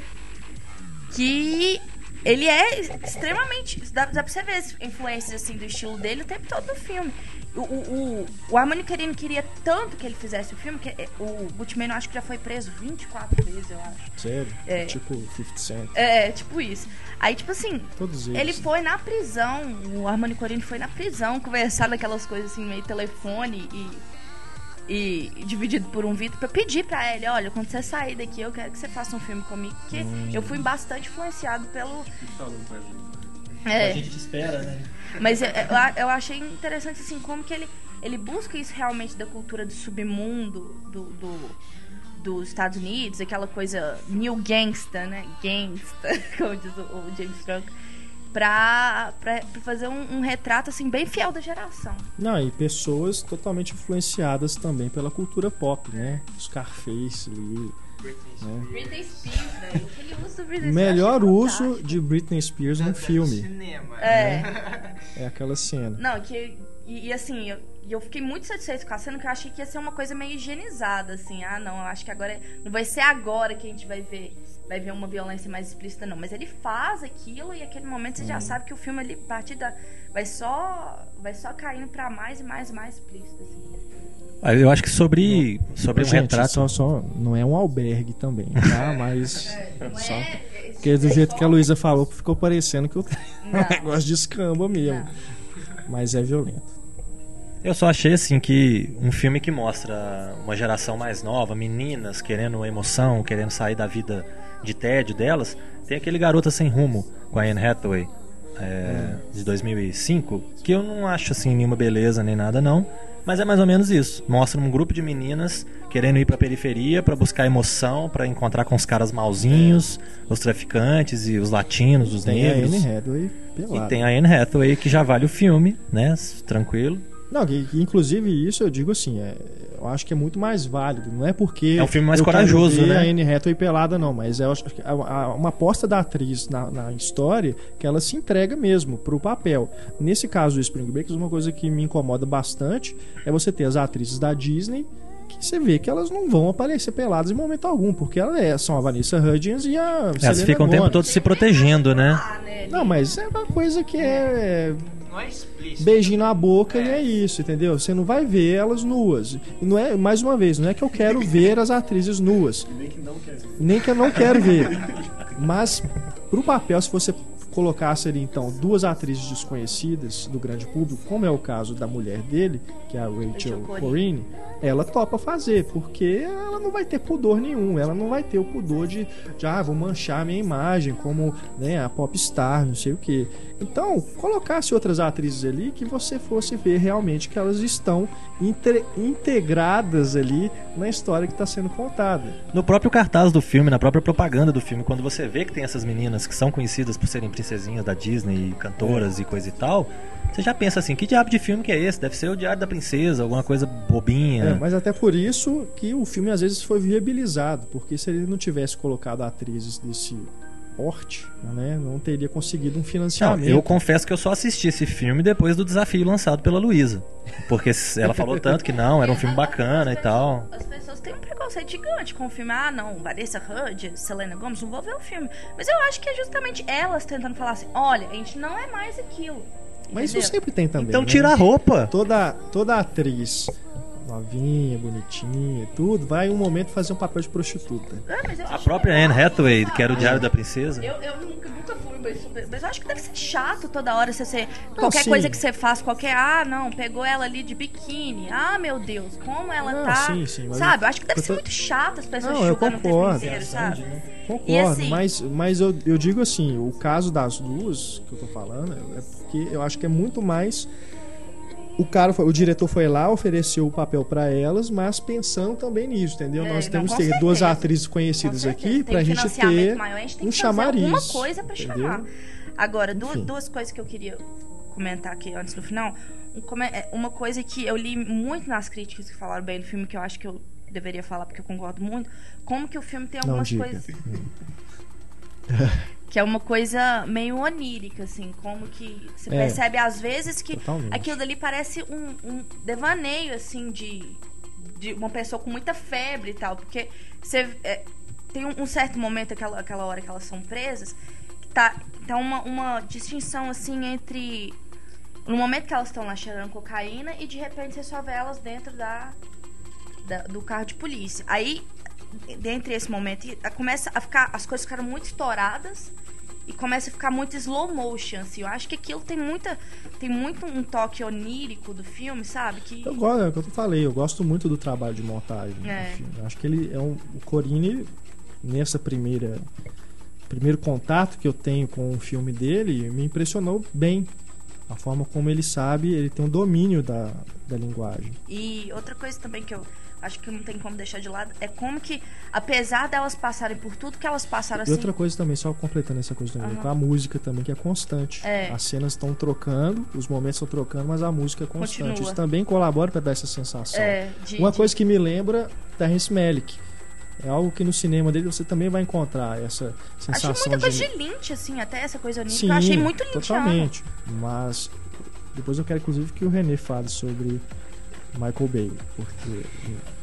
que ele é extremamente. Dá, dá pra você ver as influências assim, do estilo dele o tempo todo no filme. O, o, o, o Armani Carino queria tanto que ele fizesse o filme que é, o eu acho que já foi preso 24 vezes, eu acho. Sério? É. Tipo 50 Cent. É, tipo isso. Aí, tipo assim, Todos eles. ele foi na prisão, o Armani Corino foi na prisão conversar daquelas coisas assim, meio telefone e, e dividido por um vidro pra pedir pra ele, olha, quando você sair daqui, eu quero que você faça um filme comigo, porque Hum. eu fui bastante influenciado pelo. A É, gente te espera, né? mas eu, eu, a- eu achei interessante assim como que ele, ele busca isso realmente da cultura do submundo do, do- dos Estados Unidos, aquela coisa new gangsta, né? Gangsta, como diz o, o James Franco, pra, pra, pra fazer um, um retrato assim bem fiel da geração. Não, e pessoas totalmente influenciadas também pela cultura pop, né? Scarface ali. Né? Britney Spears, velho. Do Britney Spears, Melhor eu achei uso fantástico. de Britney Spears num tá no filme. Cinema. É. É aquela cena. Não, que. E, e, assim, eu, e eu fiquei muito satisfeito com a cena, que eu achei que ia ser uma coisa meio higienizada, assim. Ah, não, eu acho que agora. Não vai ser agora que a gente vai ver. Vai ver uma violência mais explícita, não. Mas ele faz aquilo e aquele momento você Uhum. já sabe que o filme ali, a partir da. Vai só. Vai só caindo pra mais e mais e mais explícito, assim. Eu acho que sobre, sobre o Gente, retrato. só, só não é um albergue também, tá? Mas Não só é. porque do jeito que a Luísa falou, ficou parecendo que o negócio de escamba mesmo. Não. Mas é violento. Eu só achei assim que um filme que mostra uma geração mais nova, meninas querendo emoção, querendo sair da vida de tédio delas, tem aquele Garota Sem Rumo com a Anne Hathaway é, de 2005, que eu não acho assim nenhuma beleza nem nada não, mas é mais ou menos isso. Mostra um grupo de meninas querendo ir pra periferia pra buscar emoção, pra encontrar com os caras malzinhos, os traficantes e os latinos, os Tem a negros. Anne Hathaway E tem a Anne Hathaway que já vale o filme, né? Tranquilo. Não, que, que inclusive isso eu digo assim, é, eu acho que é muito mais válido. Não é porque. É um filme mais corajoso, né? a Anne Hathaway pelada, não, mas eu acho que a- a- uma aposta da atriz na, na história que ela se entrega mesmo pro papel. Nesse caso do Spring Breakers, uma coisa que me incomoda bastante é você ter as atrizes da Disney que você vê que elas não vão aparecer peladas em momento algum, porque elas é- são a Vanessa Hudgens e a Elas Selena ficam o tempo todo se protegendo, né? Ah, né? Não, mas é uma coisa que é Não é explícito. beijinho na boca e é isso, entendeu? Você não vai ver elas nuas. E não é, mais uma vez, não é que eu quero ver as atrizes nuas. Nem que eu não quero ver. Mas pro papel, se você colocasse ali então duas atrizes desconhecidas do grande público, como é o caso da mulher dele, que é a Rachel. Corrine, ela topa fazer, porque ela não vai ter pudor nenhum, ela não vai ter o pudor de, de ah, vou manchar a minha imagem como né, a popstar, não sei o que. Então, colocasse outras atrizes ali que você fosse ver realmente que elas estão inte- integradas ali na história que está sendo contada. No próprio cartaz do filme, na própria propaganda do filme, quando você vê que tem essas meninas que são conhecidas por serem princesinhas da Disney, cantoras e coisa e tal, você já pensa assim, que diabo de filme que é esse? Deve ser o Diário da Princesa, alguma coisa bobinha. É, mas até por isso que o filme às vezes foi viabilizado, porque se ele não tivesse colocado atrizes desse porte, né, não teria conseguido um Não, financiamento. eu confesso que eu só assisti esse filme depois do desafio lançado pela Luísa. Porque ela falou tanto que não, era um filme bacana e tal. As pessoas têm um preconceito gigante com o filme. Ah, não, Vanessa Hudgens, Selena Gomez, não vou ver o filme. Mas eu acho que é justamente elas tentando falar assim: olha, a gente não é mais aquilo. Mas isso Entendeu? sempre tem também. Então né? tira a roupa. Toda, toda atriz novinha, bonitinha, tudo, vai em um momento fazer um papel de prostituta. Ah, A própria Anne Hathaway, que era o Diário da Princesa. Eu, eu nunca, nunca fui mas, mas eu acho que deve ser chato toda hora você ser. Qualquer sim. coisa que você faz, qualquer. Ah, não, pegou ela ali de biquíni. Ah, meu Deus, como ela Não, tá. sim, sim, mas sabe? eu- acho que deve eu ser tô- muito chato as pessoas Não, eu concordo. inteiro, sabe? Concordo, E assim- mas, mas eu, eu digo assim, o caso das duas que eu tô falando é porque eu acho que é muito mais. O cara, foi- o diretor foi lá, ofereceu o papel pra elas, mas pensando também nisso, entendeu? É, Nós temos que ter duas atrizes conhecidas aqui gente ter maior, a gente tem um que chamariz. alguma coisa entendeu? chamar. Agora, du- Enfim. duas coisas que eu queria comentar aqui antes do final. É, Uma coisa que eu li muito nas críticas que falaram bem do filme, que eu acho que eu deveria falar porque eu concordo muito, como que o filme tem Não algumas coisas. que é uma coisa meio onírica, assim, como que você É. percebe às vezes que Totalmente. aquilo dali parece um, um devaneio, assim, de, de uma pessoa com muita febre e tal, porque você é, tem um, um certo momento, aquela, aquela hora que elas são presas, que tá, tá uma, uma distinção, assim, entre no momento que elas estão lá cheirando cocaína e de repente você só vê elas dentro da, da- do carro de polícia. Aí, dentre esse momento, e- começa a ficar, as coisas ficaram muito estouradas e começa a ficar muito slow motion, assim. Eu acho que aquilo tem muita, tem muito um toque onírico do filme, sabe? Que Eu gosto, é o que eu falei, eu gosto muito do trabalho de montagem É. do filme. Eu acho que ele é um. O Corini, nessa primeira. Primeiro contato que eu tenho com o filme dele, me impressionou bem. A forma como ele sabe, ele tem um domínio da, da linguagem. E outra coisa também que eu acho que não tem como deixar de lado é como que, apesar delas passarem por tudo que elas passaram E assim. outra coisa também, só completando essa coisa Aham. com a música também, que é constante. É. As cenas estão trocando, os momentos estão trocando, mas a música é constante. Continua. Isso também colabora para dar essa sensação. é, de, Uma de- coisa que me lembra Terrence Malick. É algo que no cinema dele você também vai encontrar essa Achei sensação muita coisa de. de Lynch, assim, até essa coisa onírica. Eu achei muito lynchiano. totalmente. Mas depois eu quero inclusive que o René fale sobre Michael Bay, porque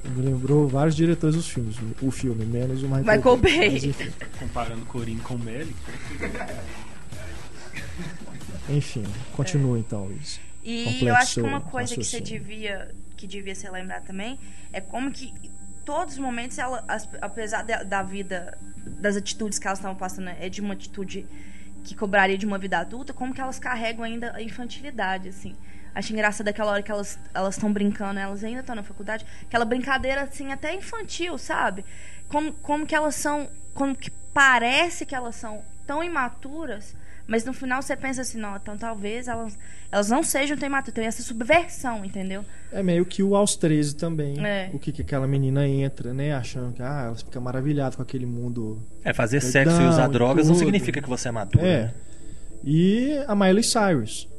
me lembrou vários diretores dos filmes, o filme, menos o Michael, Michael Bay. Mas, enfim, Comparando Corinne com Melly. enfim, continua então, Luiz. E Complete eu acho que uma coisa que você devia, que devia ser lembrado também é como que todos os momentos, ela, apesar da, da vida, das atitudes que elas estavam passando, é de uma atitude que cobraria de uma vida adulta, como que elas carregam ainda a infantilidade, assim. Acho engraçado aquela hora que elas elas estão brincando, elas ainda estão na faculdade, aquela brincadeira assim até infantil, sabe? Como, como que elas são, como que parece que elas são tão imaturas, mas no final você pensa assim, não, então talvez elas, elas não sejam tão imaturas, tem essa subversão, entendeu? É meio que o aos 13 também. É. O que, que aquela menina entra, né? Achando que ah, ela fica maravilhada com aquele mundo. É, fazer Doidão sexo e usar e drogas não tudo. significa que você é maduro. É. né? E a Miley Cyrus.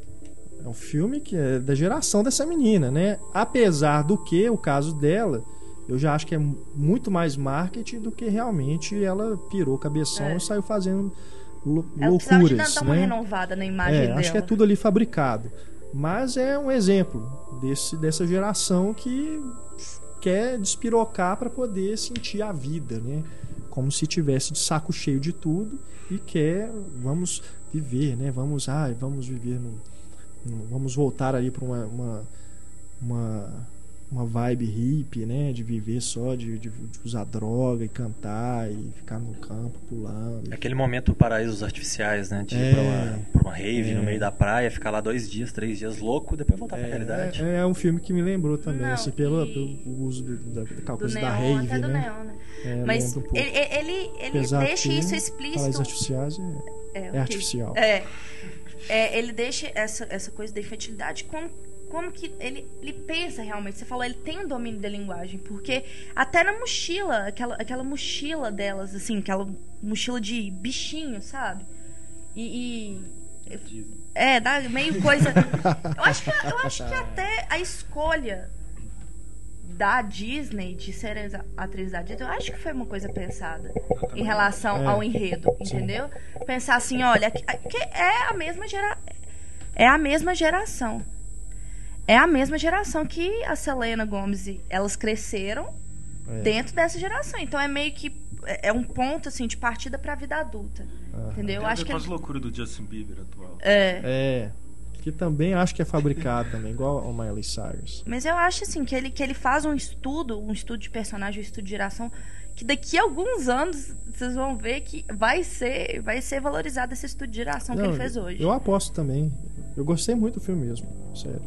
É um filme que é da geração dessa menina, né? Apesar do que, o caso dela, eu já acho que é mu- muito mais marketing do que realmente ela pirou cabeção É. e saiu fazendo lou- Ela precisava de loucuras, dar uma né? renovada na imagem É, dela. acho que é tudo ali fabricado. Mas é um exemplo desse, dessa geração que quer despirocar para poder sentir a vida, né? Como se tivesse de saco cheio de tudo e quer, vamos viver, né? Vamos, ai, vamos viver no- vamos voltar ali para uma, uma uma uma vibe hippie, né? De viver só de, de, de usar droga e cantar e ficar no campo pulando. Aquele momento paraísos artificiais, né? De ir É. pra uma, pra uma rave É. no meio da praia, ficar lá dois dias, três dias louco, depois voltar pra realidade. É, é um filme que me lembrou também, Não, assim, pelo, e- pelo uso do- da, daquela do coisa neon, da rave, até do né? neon, né? É, Mas um pouco. ele, ele, ele deixa isso Paraísos explícito. artificiais é, É, é artificial. É. É, ele deixa essa, essa coisa da infantilidade como, como que ele, ele pensa realmente. Você falou, ele tem um domínio da linguagem. Porque até na mochila, aquela, aquela mochila delas, assim, aquela mochila de bichinho, sabe? E. e- é, dá meio coisa. Eu acho, que, eu acho que até a escolha da Disney de ser a atriz da Disney, eu acho que foi uma coisa pensada em relação É. ao enredo, entendeu? Pensar assim, olha, que que é a mesma gera... é a mesma geração. É a mesma geração que a Selena Gomes e elas cresceram É. dentro dessa geração. Então é meio que é é um ponto assim de partida pra vida adulta. Entendeu? Eu acho que com as loucuras do Justin Bieber atual. é, É. Que também acho que é fabricado também, igual ao Miley Cyrus. Mas eu acho assim que ele, que ele faz um estudo, um estudo de personagem, um estudo de geração, que daqui a alguns anos vocês vão ver que vai ser, vai ser valorizado esse estudo de que Não, ele fez hoje. Eu aposto também. Eu gostei muito do filme mesmo, sério.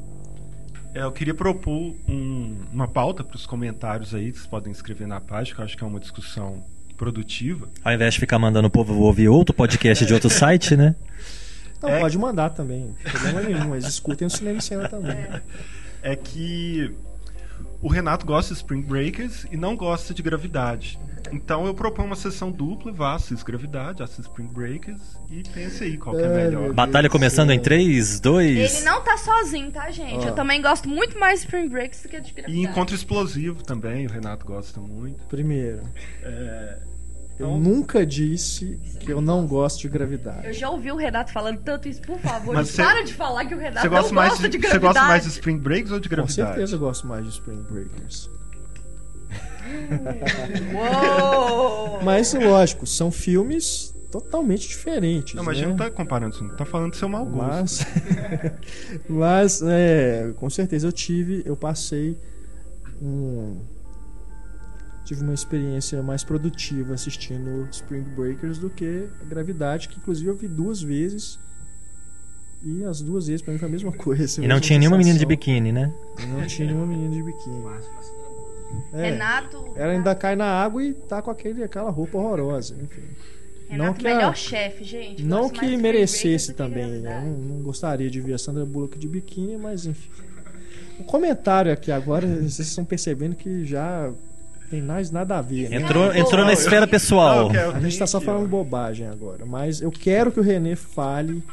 É, eu queria propor um- uma pauta para os comentários aí, que vocês podem escrever na página, que eu acho que é uma discussão produtiva. Ao invés de ficar mandando o povo ouvir outro podcast de outro site, né? Não, É- pode mandar também, não tem problema nenhum, mas escutem o Cinema em Cena também. É que o Renato gosta de Spring Breakers e não gosta de Gravidade. Então eu proponho uma sessão dupla, vá, assista Gravidade, assista Spring Breakers e pense aí qual que é É, melhor. Batalha começando em 3, 2. Ele não tá sozinho, tá, gente? Ó. Eu também gosto muito mais de Spring Breaks do que de E Gravidade. Encontro Explosivo também, o Renato gosta muito. Primeiro, É, eu Então- nunca disse que eu não gosto de Eu gravidade. já ouvi o Renato falando tanto isso, por favor. Mas cê- para de falar que o Renato Você não gosta, mais gosta de, de você gravidade. gosta mais de Spring Breaks ou de Com Gravidade? certeza eu gosto mais de Spring Breakers. Uou! Mas, lógico, são filmes totalmente diferentes. Não, mas a né? gente não tá comparando isso, não tá falando do seu mau gosto. Mas, mas é, com certeza eu tive, eu passei um, tive uma experiência mais produtiva assistindo Spring Breakers do que a Gravidade, que inclusive eu vi duas vezes e as duas vezes pra mim foi a mesma coisa. a E não tinha nenhuma menina de biquíni, né? E Não tinha nenhuma menina de biquíni. É, Renato. ela ainda cai na água e tá com aquele, aquela roupa horrorosa, enfim. Renato, não que a- melhor chefe, gente. Não Gosto que merecesse também, né? eu não, não gostaria de ver a Sandra Bullock de biquíni, mas enfim. O comentário aqui agora, vocês estão percebendo que já tem mais nada a ver. né? Entrou, entrou na esfera pessoal. Não, eu quero- A gente tá só falando bobagem agora, mas eu quero que o René fale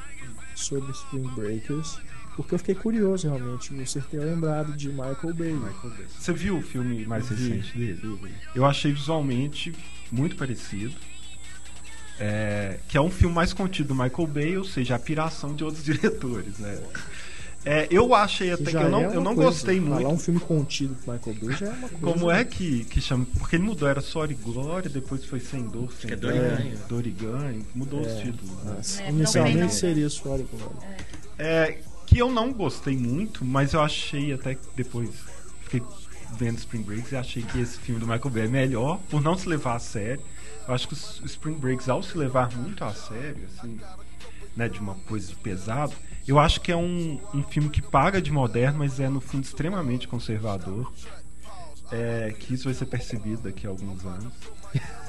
sobre Spring Breakers, porque eu fiquei curioso realmente, você ter lembrado de Michael Bay. Você viu o filme mais Vi, recente dele? vi, vi. Eu achei visualmente muito parecido. É, que é um filme mais contido do Michael Bay, ou seja, a piração de outros diretores, né? É, eu achei até que eu não, é eu não coisa. gostei Falar muito. um filme contido do Michael Bay já é uma coisa. Como é que, que chama? Porque ele mudou, era Sorry Glória, depois foi Sem Dor, Sem que é Dor, Dor e Ganho. Dor e Ganho, mudou os títulos. né? É, não inicialmente não. seria Suave Glória. É, que eu não gostei muito, mas eu achei até que depois fiquei vendo Spring Breaks e achei que esse filme do Michael Bay é melhor por não se levar a sério. Eu acho que o Spring Breaks, ao se levar muito a sério, assim, né, de uma coisa pesada, eu acho que é um, um filme que paga de moderno, mas é no fundo extremamente conservador. É, que isso vai ser percebido daqui a alguns anos.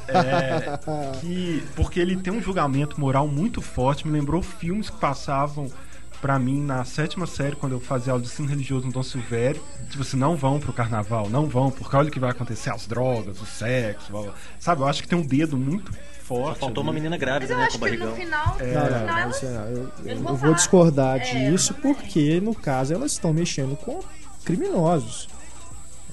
É, que, porque ele tem um julgamento moral muito forte, me lembrou filmes que passavam pra mim na sétima série, quando eu fazia aula de ensino religioso no Dom Silvério. Tipo assim, não vão pro carnaval, não vão, porque olha o que vai acontecer, as drogas, o sexo, blá, blá. sabe? Eu acho que tem um dedo muito Só forte. faltou uma ali. menina Mas grávida, eu né, com barrigão. final, Não, no não, não, eu, eu vão vou discordar É, disso porque, no caso, elas estão mexendo com criminosos.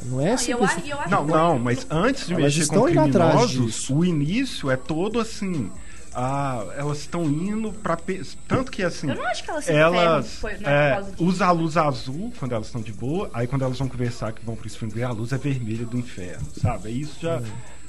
Não é eu, eu acho Não, não, mas antes de Elas mexer estão com criminosos, o início é todo assim. Ah, elas estão indo pra. pe- Tanto que assim. Eu não acho que elas se elas foi, não é é, usam a luz azul quando elas estão de boa, aí quando elas vão conversar que vão pro Spring Break, a luz é vermelha do inferno, sabe? Aí isso já.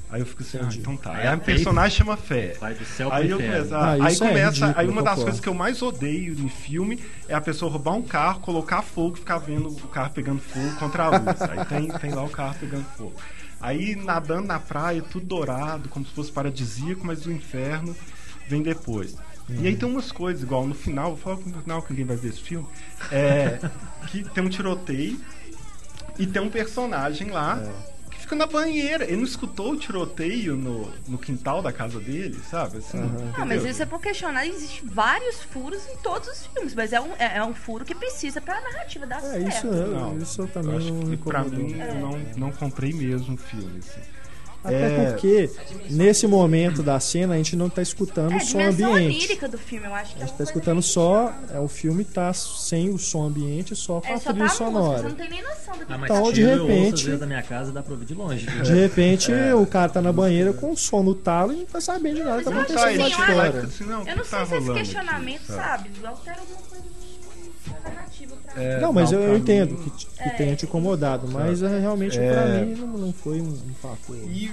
Aí eu fico assim, ah, Entendi. então tá. Aí Aí a personagem chama Fé. Vai do céu Aí eu começo, Ah, aí é começa, ridículo, aí uma das concordo. coisas que eu mais odeio em filme é a pessoa roubar um carro, colocar fogo e ficar vendo o carro pegando fogo contra a luz. aí tem, tem lá o carro pegando fogo. Aí nadando na praia, tudo dourado, como se fosse paradisíaco, mas o inferno vem depois. E aí tem umas coisas, igual no final, vou falar no final que ninguém vai ver esse filme, é que tem um tiroteio e tem um personagem lá que fica na banheira. Ele não escutou o tiroteio no, no quintal da casa dele, sabe? Assim, Não, mas isso é por questionar. Existem vários furos em todos os filmes, mas é um, é, é um furo que precisa pra narrativa dar É, certo. isso, eu, Não, isso eu Eu também acho não que me pra mim eu não, não comprei mesmo o filme. Assim. Até É. porque, nesse momento da cena, a gente não tá escutando É, o a som ambiente. onírica do filme, eu acho que A é gente tá coisa escutando meio- só. É, o filme tá sem o som ambiente, só com É a só tá trilha música, você sonora. não tem nem noção do que Ah, mas tá Então, de tiro eu ouço, repente- da minha casa dá pra ouvir de longe. viu? De repente, o cara tá na banheira com o som no talo e não tá sabendo de nada que tá acontecendo lá assim, de fora. Assim, Eu não tá sei se esse questionamento, sabe? altera alguma coisa É, Não, mas eu, eu mim- entendo que, que tenha te incomodado, mas é, realmente É. pra mim não, não foi um, um fator. E,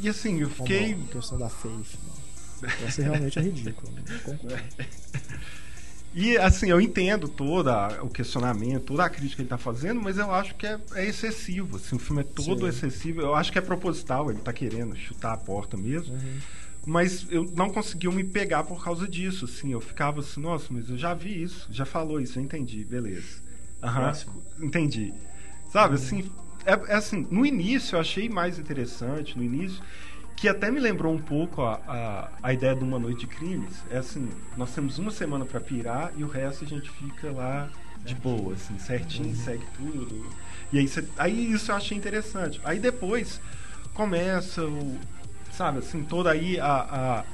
e assim, eu fiquei. a questão da faith. Né? Essa realmente é ridícula. né? E assim, eu entendo todo o questionamento, toda a crítica que ele tá fazendo, mas eu acho que é, é excessivo. Assim, o filme é todo Sim. excessivo. Eu acho que é proposital, ele tá querendo chutar a porta mesmo. Uhum. Mas eu não conseguiu me pegar por causa disso, assim. Eu ficava assim, nossa, mas eu já vi isso, já falou isso, eu entendi, beleza. Próximo. entendi. Sabe, assim, é, é assim, no início eu achei mais interessante, no início, que até me lembrou um pouco a, a, a ideia de uma noite de crimes. É assim, nós temos uma semana pra pirar e o resto a gente fica lá de boa, assim, certinho, segue tudo. E aí, cê- aí isso eu achei interessante. Aí depois começa o. Sabe, assim, toda aí a, a,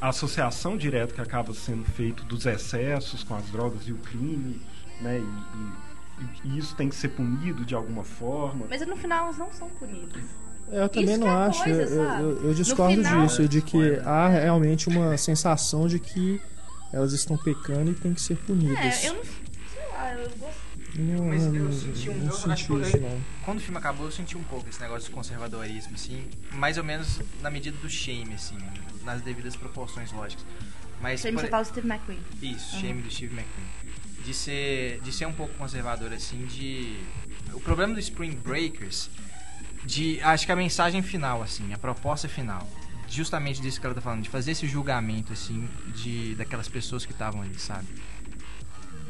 a associação direta que acaba sendo feita dos excessos com as drogas e o crime, né? E, e- e isso tem que ser punido de alguma forma. Mas no final elas não são punidas. Eu também Isso não é a acho. coisa, eu, eu- eu discordo final- disso, de que há realmente uma sensação de que elas estão pecando e têm que ser punidas. É, eu não. Sei lá, eu gosto. Não, Mas eu senti um- eu acho que eu-. Quando o filme acabou, eu senti um pouco esse negócio de conservadorismo, assim. Mais ou menos na medida do shame, assim. Nas devidas proporções lógicas. Mas, Você me por- fala o Steve McQueen. Isso, Uhum. shame do Steve McQueen. De ser, de ser um pouco conservador, assim, de... O problema do Spring Breakers, de... Acho que a mensagem final, assim, a proposta final, justamente disso que ela tá falando, de fazer esse julgamento, assim, de daquelas pessoas que estavam ali, sabe?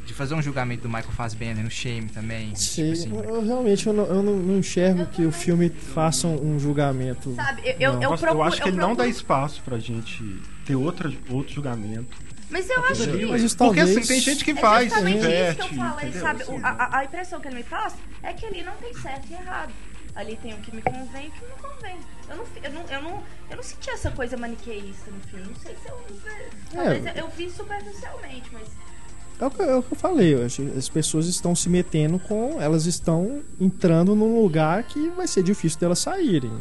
De fazer um julgamento do Michael Fassbender no Shame também. Sim, tipo assim. eu, eu realmente eu não, eu não- não enxergo que o filme faça um julgamento. Sabe, eu, eu, Não. eu, procuro, eu acho que eu ele não dá procuro- espaço pra gente ter outra, outro julgamento. Mas eu acho que. Mas isso Porque assim, tem gente que É faz, isso inverte, que eu falei, entendeu? sabe? Assim, a, a- impressão que ele me passa é que ali não tem certo e errado. Ali tem o que me convém e o que não convém. Eu não, eu, não, eu, não, eu não senti essa coisa maniqueísta no filme. Não sei se eu. Talvez eu, eu vi superficialmente, mas. É o, que, é o que eu falei, eu acho que as pessoas estão se metendo com. Elas estão entrando num lugar que vai ser difícil delas saírem.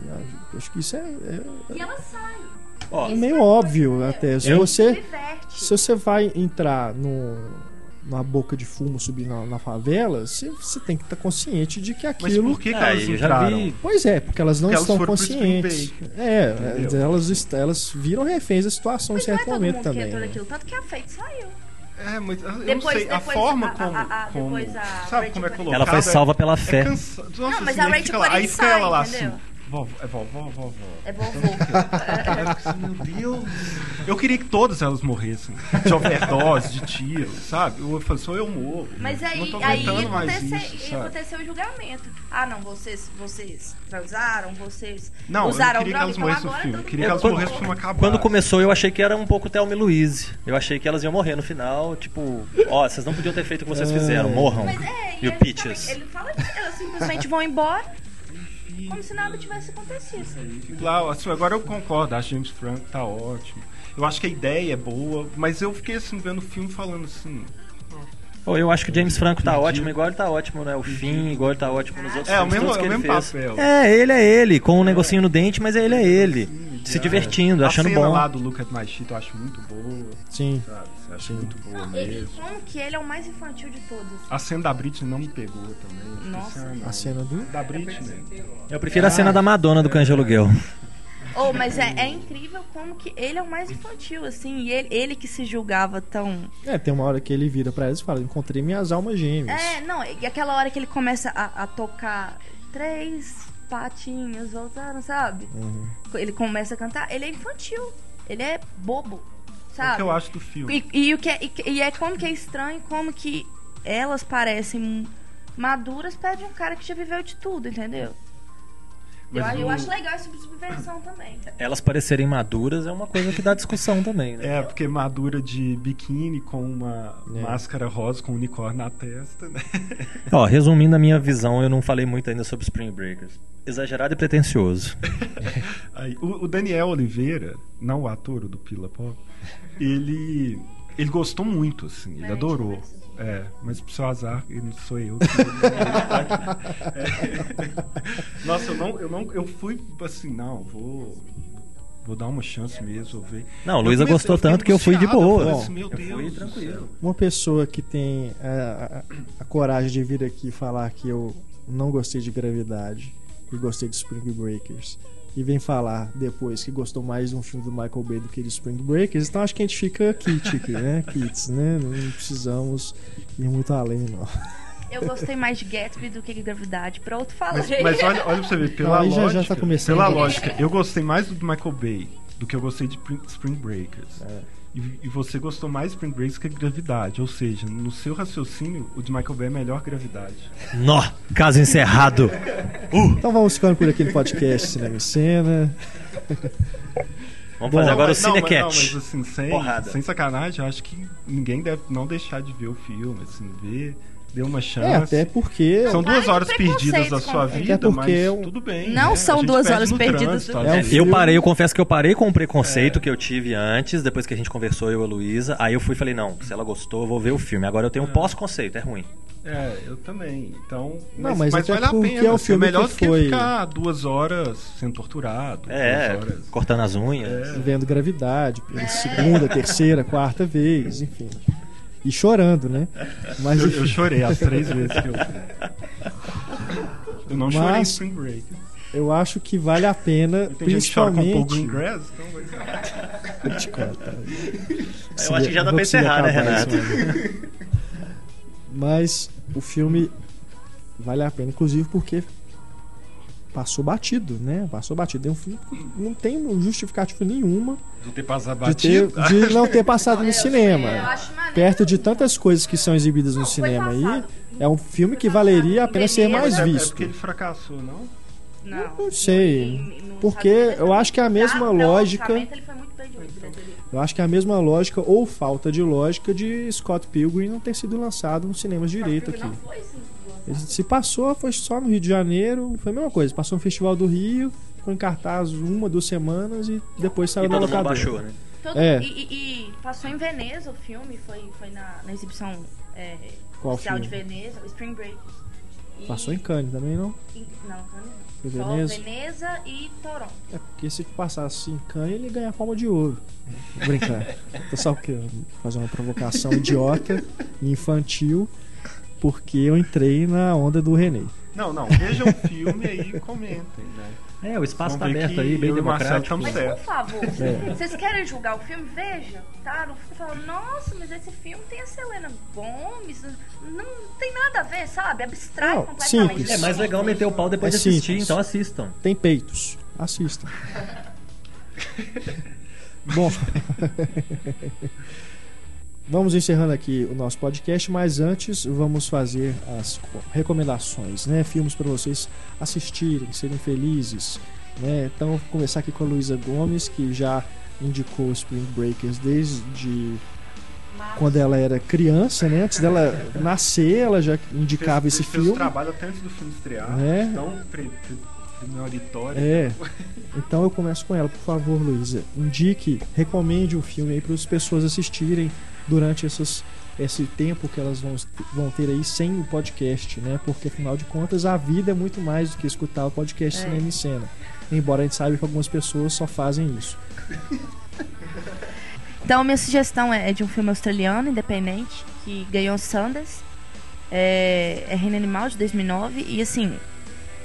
Eu Acho que isso é, é- E ela sai. Ó, é meio óbvio até. Se Eu- você, se você vai entrar no, numa boca de fumo subir na, na favela, você, você tem que estar consciente de que Mas aquilo. por que, que Ah, elas entraram? vi. Pois é, porque elas não Porque elas estão conscientes. É, entendeu? elas, elas viram reféns da situação em Mas não é certo todo momento mundo também. que entrou né? Tanto que a Fate saiu. É, mas eu não Depois- sei, a depois forma a- a- como, a- como depois a sabe Rachel como é colocado? Ela foi salva pela é, fé. é cansa... Nossa, Não, mas assim, a Rachel aí fica sai, ela lá entendeu? assim, vovó, é vovó, vovó. É vovô. Meu Deus. Eu queria que todas elas morressem. De overdose, de tiro, sabe? Eu falei, só eu morro. Mas não aí, tô aí aconteceu, isso, aconteceu o julgamento. Ah, não, vocês, vocês transaram, vocês Não, usaram eu queria que elas então morressem no agora filme. Eu queria que elas Quando- morressem no filme acabar. Quando começou, eu achei que era um pouco Thelma e Louise. Eu achei que elas iam morrer no final. Tipo, ó, vocês não podiam ter feito o que vocês fizeram. Morram. Mas é, E o também- Ele fala que elas simplesmente vão embora como se nada tivesse acontecido. Lá, assim, agora eu concordo, acho que James Franco tá ótimo. Eu acho que a ideia é boa, mas eu fiquei assim, vendo o filme falando assim. Pô, eu acho que o James Franco tá ótimo, igual ele tá ótimo, né? O fim, igual ele tá ótimo nos outros É, o filmes mesmo, todos é que o ele mesmo fez. papel. É, ele é ele, com um negocinho no dente, mas ele é ele. Se divertindo, a achando cena bom. lá do Look at My Shit eu acho muito boa, Sim. sabe? Eu acho muito boa mesmo. como que ele é o mais infantil de todos? A cena da Britney não me pegou também. Nossa. ah, não. A cena do. Da Britney. Eu prefiro a cena da Madonna do Cães de Aluguel. Oh, mas é, é incrível como que ele é o mais infantil, assim, e ele, ele que se julgava tão. É, tem uma hora que ele vira pra eles e fala: Encontrei minhas almas gêmeas. É, não, e aquela hora que ele começa a, a tocar três patinhos voltaram, sabe? Uhum. Ele começa a cantar, ele é infantil, ele é bobo, É o que sabe? eu acho do filme. E, e o que é, e, e é como que é estranho, como que elas parecem maduras perto de um cara que já viveu de tudo, entendeu? Eu, o- acho legal essa subversão também. Elas parecerem maduras é uma coisa que dá discussão também, né? É, porque madura de biquíni com uma É. máscara rosa com um unicórnio na testa, né? Ó, resumindo a minha visão, eu não falei muito ainda sobre Spring Breakers. Exagerado e pretencioso. Aí, o, o Daniel Oliveira, não o ator do Pila Pop, ele, ele gostou muito, assim, ele É, adorou. É, mas pro seu azar, ele não sou eu. É. Nossa, eu não, eu não, eu fui assim, não, vou, vou dar uma chance mesmo, vou ver. Não, Eu Luísa gostou tanto que eu fui de eu boa. falei Bom, assim, meu eu Deus fui tranquilo. Uma pessoa que tem é, a, a- a coragem de vir aqui falar que eu não gostei de gravidade e gostei de Spring Breakers e vem falar depois que gostou mais de um filme do Michael Bay do que de Spring Breakers, então acho que a gente fica kit aqui, né? Kits, né? Não precisamos ir muito além, não. Eu gostei mais de Gatsby do que de Gravidade. Pronto, falei. Mas, mas olha, olha pra você ver, pela aí já- já lógica. tá começando. Pela lógica, eu gostei mais do Michael Bay do que eu gostei de Spring- Spring Breakers. É. E, e você gostou mais de Spring Breakers que Gravidade. Ou seja, no seu raciocínio, o de Michael Bay é melhor que Gravidade. Nó, caso encerrado. Então vamos ficando por aqui no podcast Cinema e Cena. Vamos Bom, fazer agora o mas, não, mas, não, Cinecat. mas assim, sem, Porrada. sem sacanagem, eu acho que ninguém deve não deixar de ver o filme, assim, ver, dê uma chance. É, até porque. São duas horas perdidas da sua vida, Até porque mas é um- tudo bem. Não né? são duas horas perdidas trânsito, É um. Eu parei, eu confesso que eu parei com o preconceito que eu tive antes, depois que a gente conversou, eu e a Luísa. Aí eu fui e falei, não, se ela gostou, eu vou ver o filme. Agora eu tenho um pós-conceito, é ruim. É, eu também. Então, Não, mas, mas mas até vale a porque pena. é um assim, filme melhor que do que foi- ficar duas horas sendo torturado. É, duas horas. cortando as unhas. Vendo gravidade pela segunda, terceira, quarta vez, enfim. E chorando, né? Mas Eu, eu chorei as três vezes que eu. Eu não chorei em Mas- Spring Break. eu acho que vale a pena, Tem gente que chora com principalmente. Greengrass, então vai Vou te. Eu acho que já dá pra encerrar, né, Renato? Mas o filme vale a pena, inclusive porque passou batido, né? Passou batido. É um filme que não tem justificativa nenhuma de ter passado de, ter, batido. de não ter passado no Eu cinema. Perto de tantas coisas que são exibidas no cinema aí, é um filme que valeria a pena ser mais é, é visto. porque ele fracassou, não? Não, Não sei. Porque eu acho que é a mesma lógica- bilheteria. Eu acho que é a mesma lógica ou falta de lógica de Scott Pilgrim não ter sido lançado nos cinemas direito aqui. Não foi sim. Ele se passou, foi só no Rio de Janeiro, foi a mesma coisa. Passou no Festival do Rio, ficou em cartaz uma, duas semanas e depois saiu E na locadora. baixou, né? Todo- É. e, e- e passou em Veneza o filme, foi, foi na, na exibição é, Qual oficial filme? de Veneza, o Spring Break. E- Passou em Cannes também, não? em- Não, Cannes não. Veneza? Veneza e Toronto. É porque se passasse em Cannes, ele ganha a palma de ouro. Brincando. Tô só querendo fazer uma provocação idiota e infantil, porque eu entrei na onda do René. Não, não. Vejam o filme aí e comentem, né? É, o espaço tá Vamos ver aberto aí, bem democrático. Mas por favor, É. vocês querem julgar o filme? Veja, tá? Não fica falando, nossa, mas esse filme tem a Selena Gomes. Não tem nada a ver, sabe? Abstrai Não, completamente. simples. É mais legal meter o pau depois É de assistir, simples. então assistam. Tem peitos. Assista. Bom. vamos encerrando aqui o nosso podcast, mas antes vamos fazer as recomendações, né? Filmes para vocês assistirem, serem felizes, né? Então, vou começar aqui com a Luísa Gomes, que já indicou Spring Breakers desde quando ela era criança, né? Antes dela nascer, ela já indicava Fez- esse fez filme. trabalho até antes do filme estrear. É. Tão pre- pre- premonitório. É. Então eu começo com ela, por favor, Luísa. Indique, recomende o filme aí para as pessoas assistirem durante essas, esse tempo que elas vão, vão ter aí sem o podcast, né? Porque afinal de contas a vida é muito mais do que escutar o podcast É. Cinema em Cena. Embora a gente saiba que algumas pessoas só fazem isso. Então, minha sugestão é de um filme australiano, independente, que ganhou Sundance. É, é Reino Animal, de 2009. E, assim,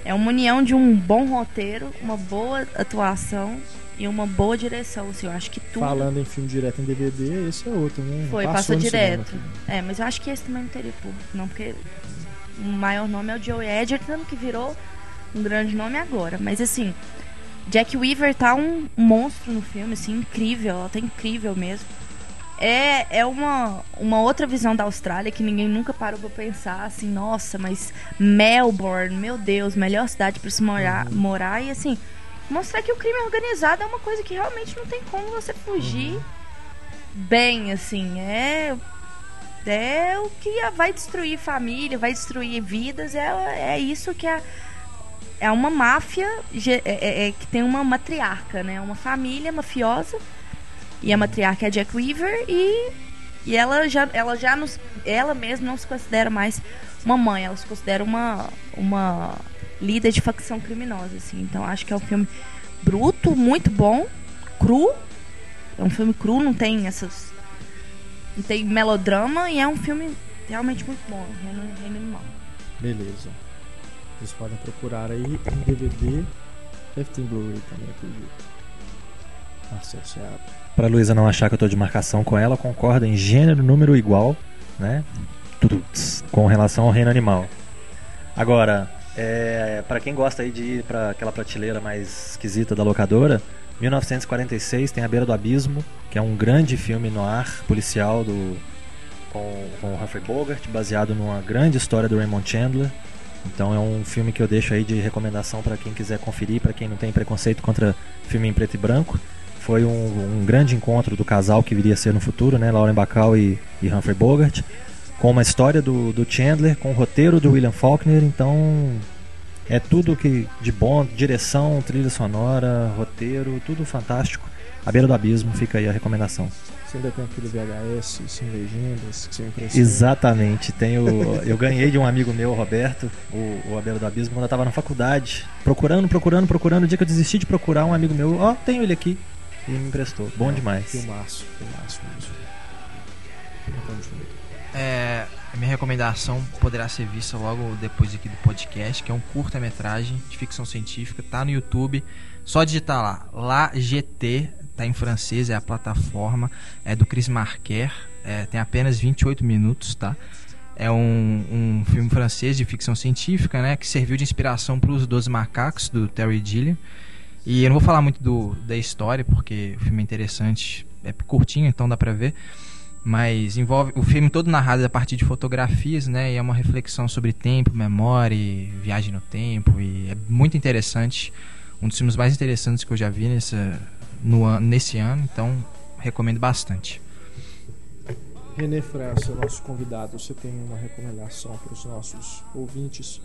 é uma união de um bom roteiro, uma boa atuação e uma boa direção. Assim, eu acho que tudo Falando em filme direto em DVD, esse é outro, né? foi, Passou passou direto. cinema É, mas eu acho que esse também não teria público, não, porque o maior nome é o Joe Edgerton, que virou um grande nome agora. Mas assim, Jack Weaver tá um monstro no filme, assim, incrível, ela tá incrível mesmo. É, é uma, uma outra visão da Austrália que ninguém nunca parou pra pensar, assim, nossa, mas Melbourne, meu Deus, melhor cidade pra se morar, morar e assim, mostrar que o crime organizado é uma coisa que realmente não tem como você fugir bem, assim, é é o que vai destruir família, vai destruir vidas, é, é isso que é é uma máfia é- é- é que tem uma matriarca, né? Uma família mafiosa. E a matriarca é Jack Weaver e, e ela já ela já nos, ela mesma não se considera mais uma mãe, ela se considera uma uma líder de facção criminosa, assim. Então acho que é um filme bruto, muito bom, cru. É um filme cru, não tem essas não tem melodrama e é um filme realmente muito bom, Reino, Reino Animal. Beleza. Vocês podem procurar aí em DVD Deve ter em Blu-ray também, acredito. Marcelo Seabra. Pra Luísa não achar que eu tô de marcação com ela, concorda em gênero, número igual, né? Tudo com relação ao reino animal. Agora, é, para quem gosta aí de ir pra aquela prateleira mais esquisita da locadora, 1946 tem A Beira do Abismo, que é um grande filme no ar policial do com, com Humphrey Bogart, baseado numa grande história do Raymond Chandler. Então é um filme que eu deixo aí de recomendação para quem quiser conferir, para quem não tem preconceito contra filme em preto e branco. Foi um, um grande encontro do casal que viria a ser no futuro, né? Lauren Bacall e, e Humphrey Bogart, com uma história do, do Chandler, com o roteiro do William Faulkner. Então é tudo que de bom, direção, trilha sonora, roteiro, tudo fantástico. A beira do abismo, fica aí a recomendação. Você ainda tem aquele VHS sem legendas que você? Exatamente. Tenho, eu ganhei de um amigo meu, Roberto, o, o A Beira do Abismo, quando eu estava na faculdade. Procurando, procurando, procurando. O dia que eu desisti de procurar, um amigo meu, ó, tenho ele aqui. E me emprestou. Bom demais. Filmaço, filmaço mesmo. Junto. É, a minha recomendação poderá ser vista logo depois aqui do podcast, que é um curta-metragem de ficção científica, tá no YouTube. Só digitar lá, lá GT, tá em francês, é a plataforma, é do Chris Marquer, é, tem apenas 28 minutos, tá? É um, um filme francês de ficção científica, né, que serviu de inspiração para os Doze Macacos do Terry Gilliam. E eu não vou falar muito do, da história, porque o filme é interessante, é curtinho, então dá pra ver mas envolve o filme todo narrado a partir de fotografias, né? E é uma reflexão sobre tempo, memória, e viagem no tempo e é muito interessante, um dos filmes mais interessantes que eu já vi nessa no nesse ano, então recomendo bastante. René França, nosso convidado, você tem uma recomendação para os nossos ouvintes?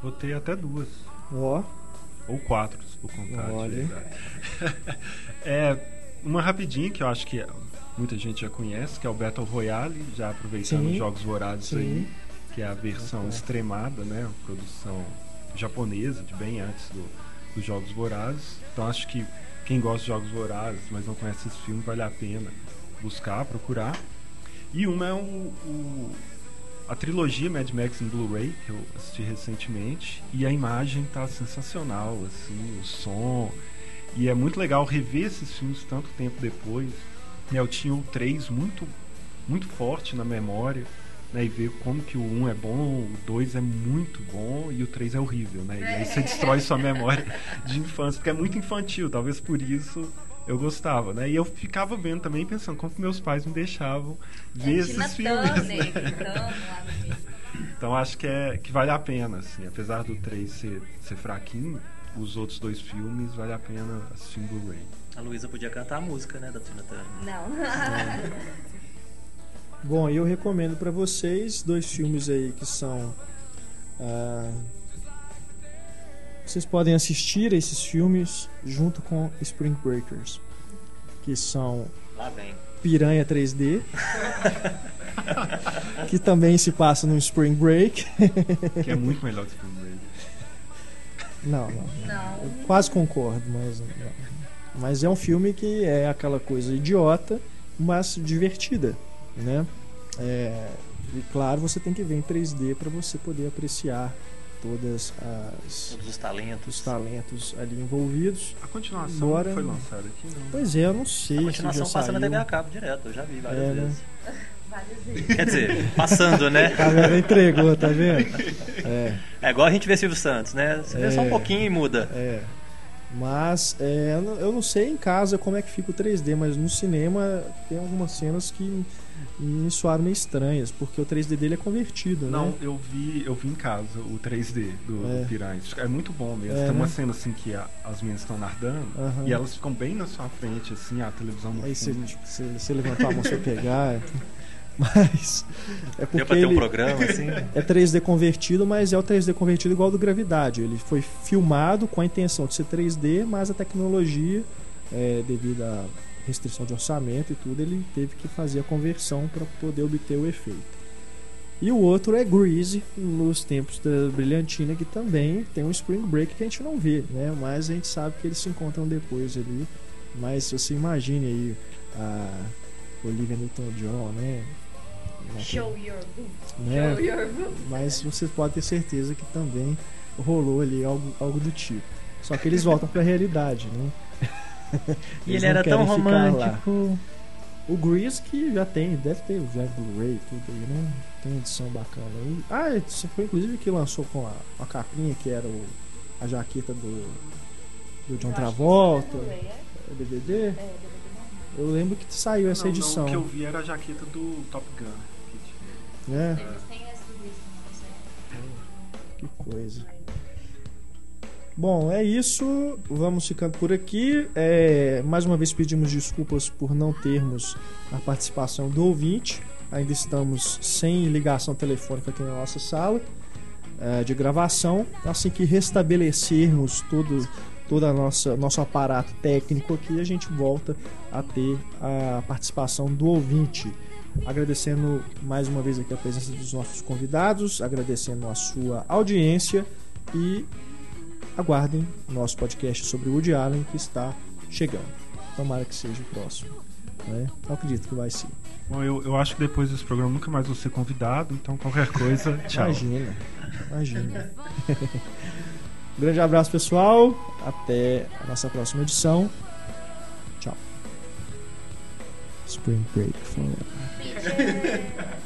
Botei até duas. Ó, Ou quatro, se for contar. de Olha. verdade. é, uma rapidinha que eu acho que muita gente já conhece, que é o Battle Royale, já aproveitando os Jogos Vorazes aí, que é a versão Bacana. extremada, né? Uma produção japonesa, de bem antes do- dos Jogos Vorazes. Então acho que quem gosta de Jogos Vorazes, mas não conhece esse filme, vale a pena buscar, procurar. E uma é o, o- a trilogia Mad Max em Blu-ray, que eu assisti recentemente, e a imagem tá sensacional, assim, o som. E é muito legal rever esses filmes tanto tempo depois. Né, eu tinha o 3 muito, muito forte na memória, né, e ver como que o 1 é bom, o 2 é muito bom e o 3 é horrível, né? E aí você destrói sua memória de infância, porque é muito infantil, talvez por isso eu gostava, né? E eu ficava vendo também, pensando como que meus pais me deixavam ver Tina esses filmes. Turner né? Então acho que, é, que vale a pena, assim. Apesar do 3 ser, ser fraquinho, os outros dois filmes vale a pena assistir em Blu-ray. A Luísa podia cantar a música, né, da Tina Turner. Não. Bom, eu recomendo para vocês dois filmes aí que são. ah, vocês podem assistir esses filmes junto com Spring Breakers, que são Lá vem. Piranha 3D, que também se passa no Spring Break. Que é muito melhor que Blu-ray. Não, não. Não. Eu quase concordo, mas não. Mas é um filme que é aquela coisa idiota, mas divertida, né? É, e claro, você tem que ver em 3D para você poder apreciar todas as Todos os talentos. os talentos ali envolvidos. A continuação Embora- foi lançada aqui, não. Pois é, eu não sei A se continuação já passa na. TV a cabo direto, eu já vi várias É, né? vezes. Várias vezes. Quer dizer, passando, né? Tá vendo? Entregou, tá vendo? É. É igual a gente vê Silvio Santos, né? Você vê só um É. pouquinho e muda. É. Mas é, eu não- não sei em casa como é que fica o 3D, mas no cinema tem algumas cenas que me soaram meio estranhas, porque o 3D dele é convertido, Não, né? eu vi, eu vi em casa o 3D do, É. do Piranha. É muito bom mesmo. É, Tem uma né? cena assim que a- as meninas estão nadando Aham. e elas ficam bem na sua frente, assim, a televisão no Aí você, tipo, você, levantou a mão pra pegar. Mas é Deu porque pra ter um ele programa, assim. é 3D convertido, mas é o 3D convertido igual do Gravidade. Ele foi filmado com a intenção de ser 3D, mas a tecnologia, é, devido à restrição de orçamento e tudo, ele teve que fazer a conversão para poder obter o efeito. E o outro é Greasy, nos tempos da Brilhantina, que também tem um Spring Break que a gente não vê, né? Mas a gente sabe que eles se encontram depois ali. Mas você imagine aí a Olivia Newton-John, né? Show your boobs. né? Show your boobs. Mas você pode ter certeza que também rolou ali algo, algo do tipo. Só que eles voltam pra realidade, né? E ele era tão romântico. O Grease que já tem, deve ter já Blu-ray e tudo aí, né? Tem uma edição bacana aí. Ah, isso foi inclusive que lançou com a, a capinha que era o, a jaqueta do, do John Travolta, o DVD. Eu lembro que saiu essa Não, edição. Não, o que eu vi era a jaqueta do Top Gun. Tinha. né? Que coisa. Bom, é isso. Vamos ficando por aqui. É, mais uma vez pedimos desculpas por não termos a participação do ouvinte. Ainda estamos sem ligação telefônica aqui na nossa sala é, de gravação. Assim que restabelecermos todo todo a nossa nosso aparato técnico aqui, a gente volta a ter a participação do ouvinte. Agradecendo mais uma vez aqui a presença dos nossos convidados, agradecendo a sua audiência e aguardem o nosso podcast sobre Woody Allen que está chegando. Tomara que seja o próximo. Né? Eu acredito que vai ser. Bom, eu, eu acho que depois desse programa nunca mais vou ser convidado, então qualquer coisa, tchau. Imagina, imagina. Grande abraço, pessoal. Até a nossa próxima edição. Tchau. Spring Break Forever. Ninguém.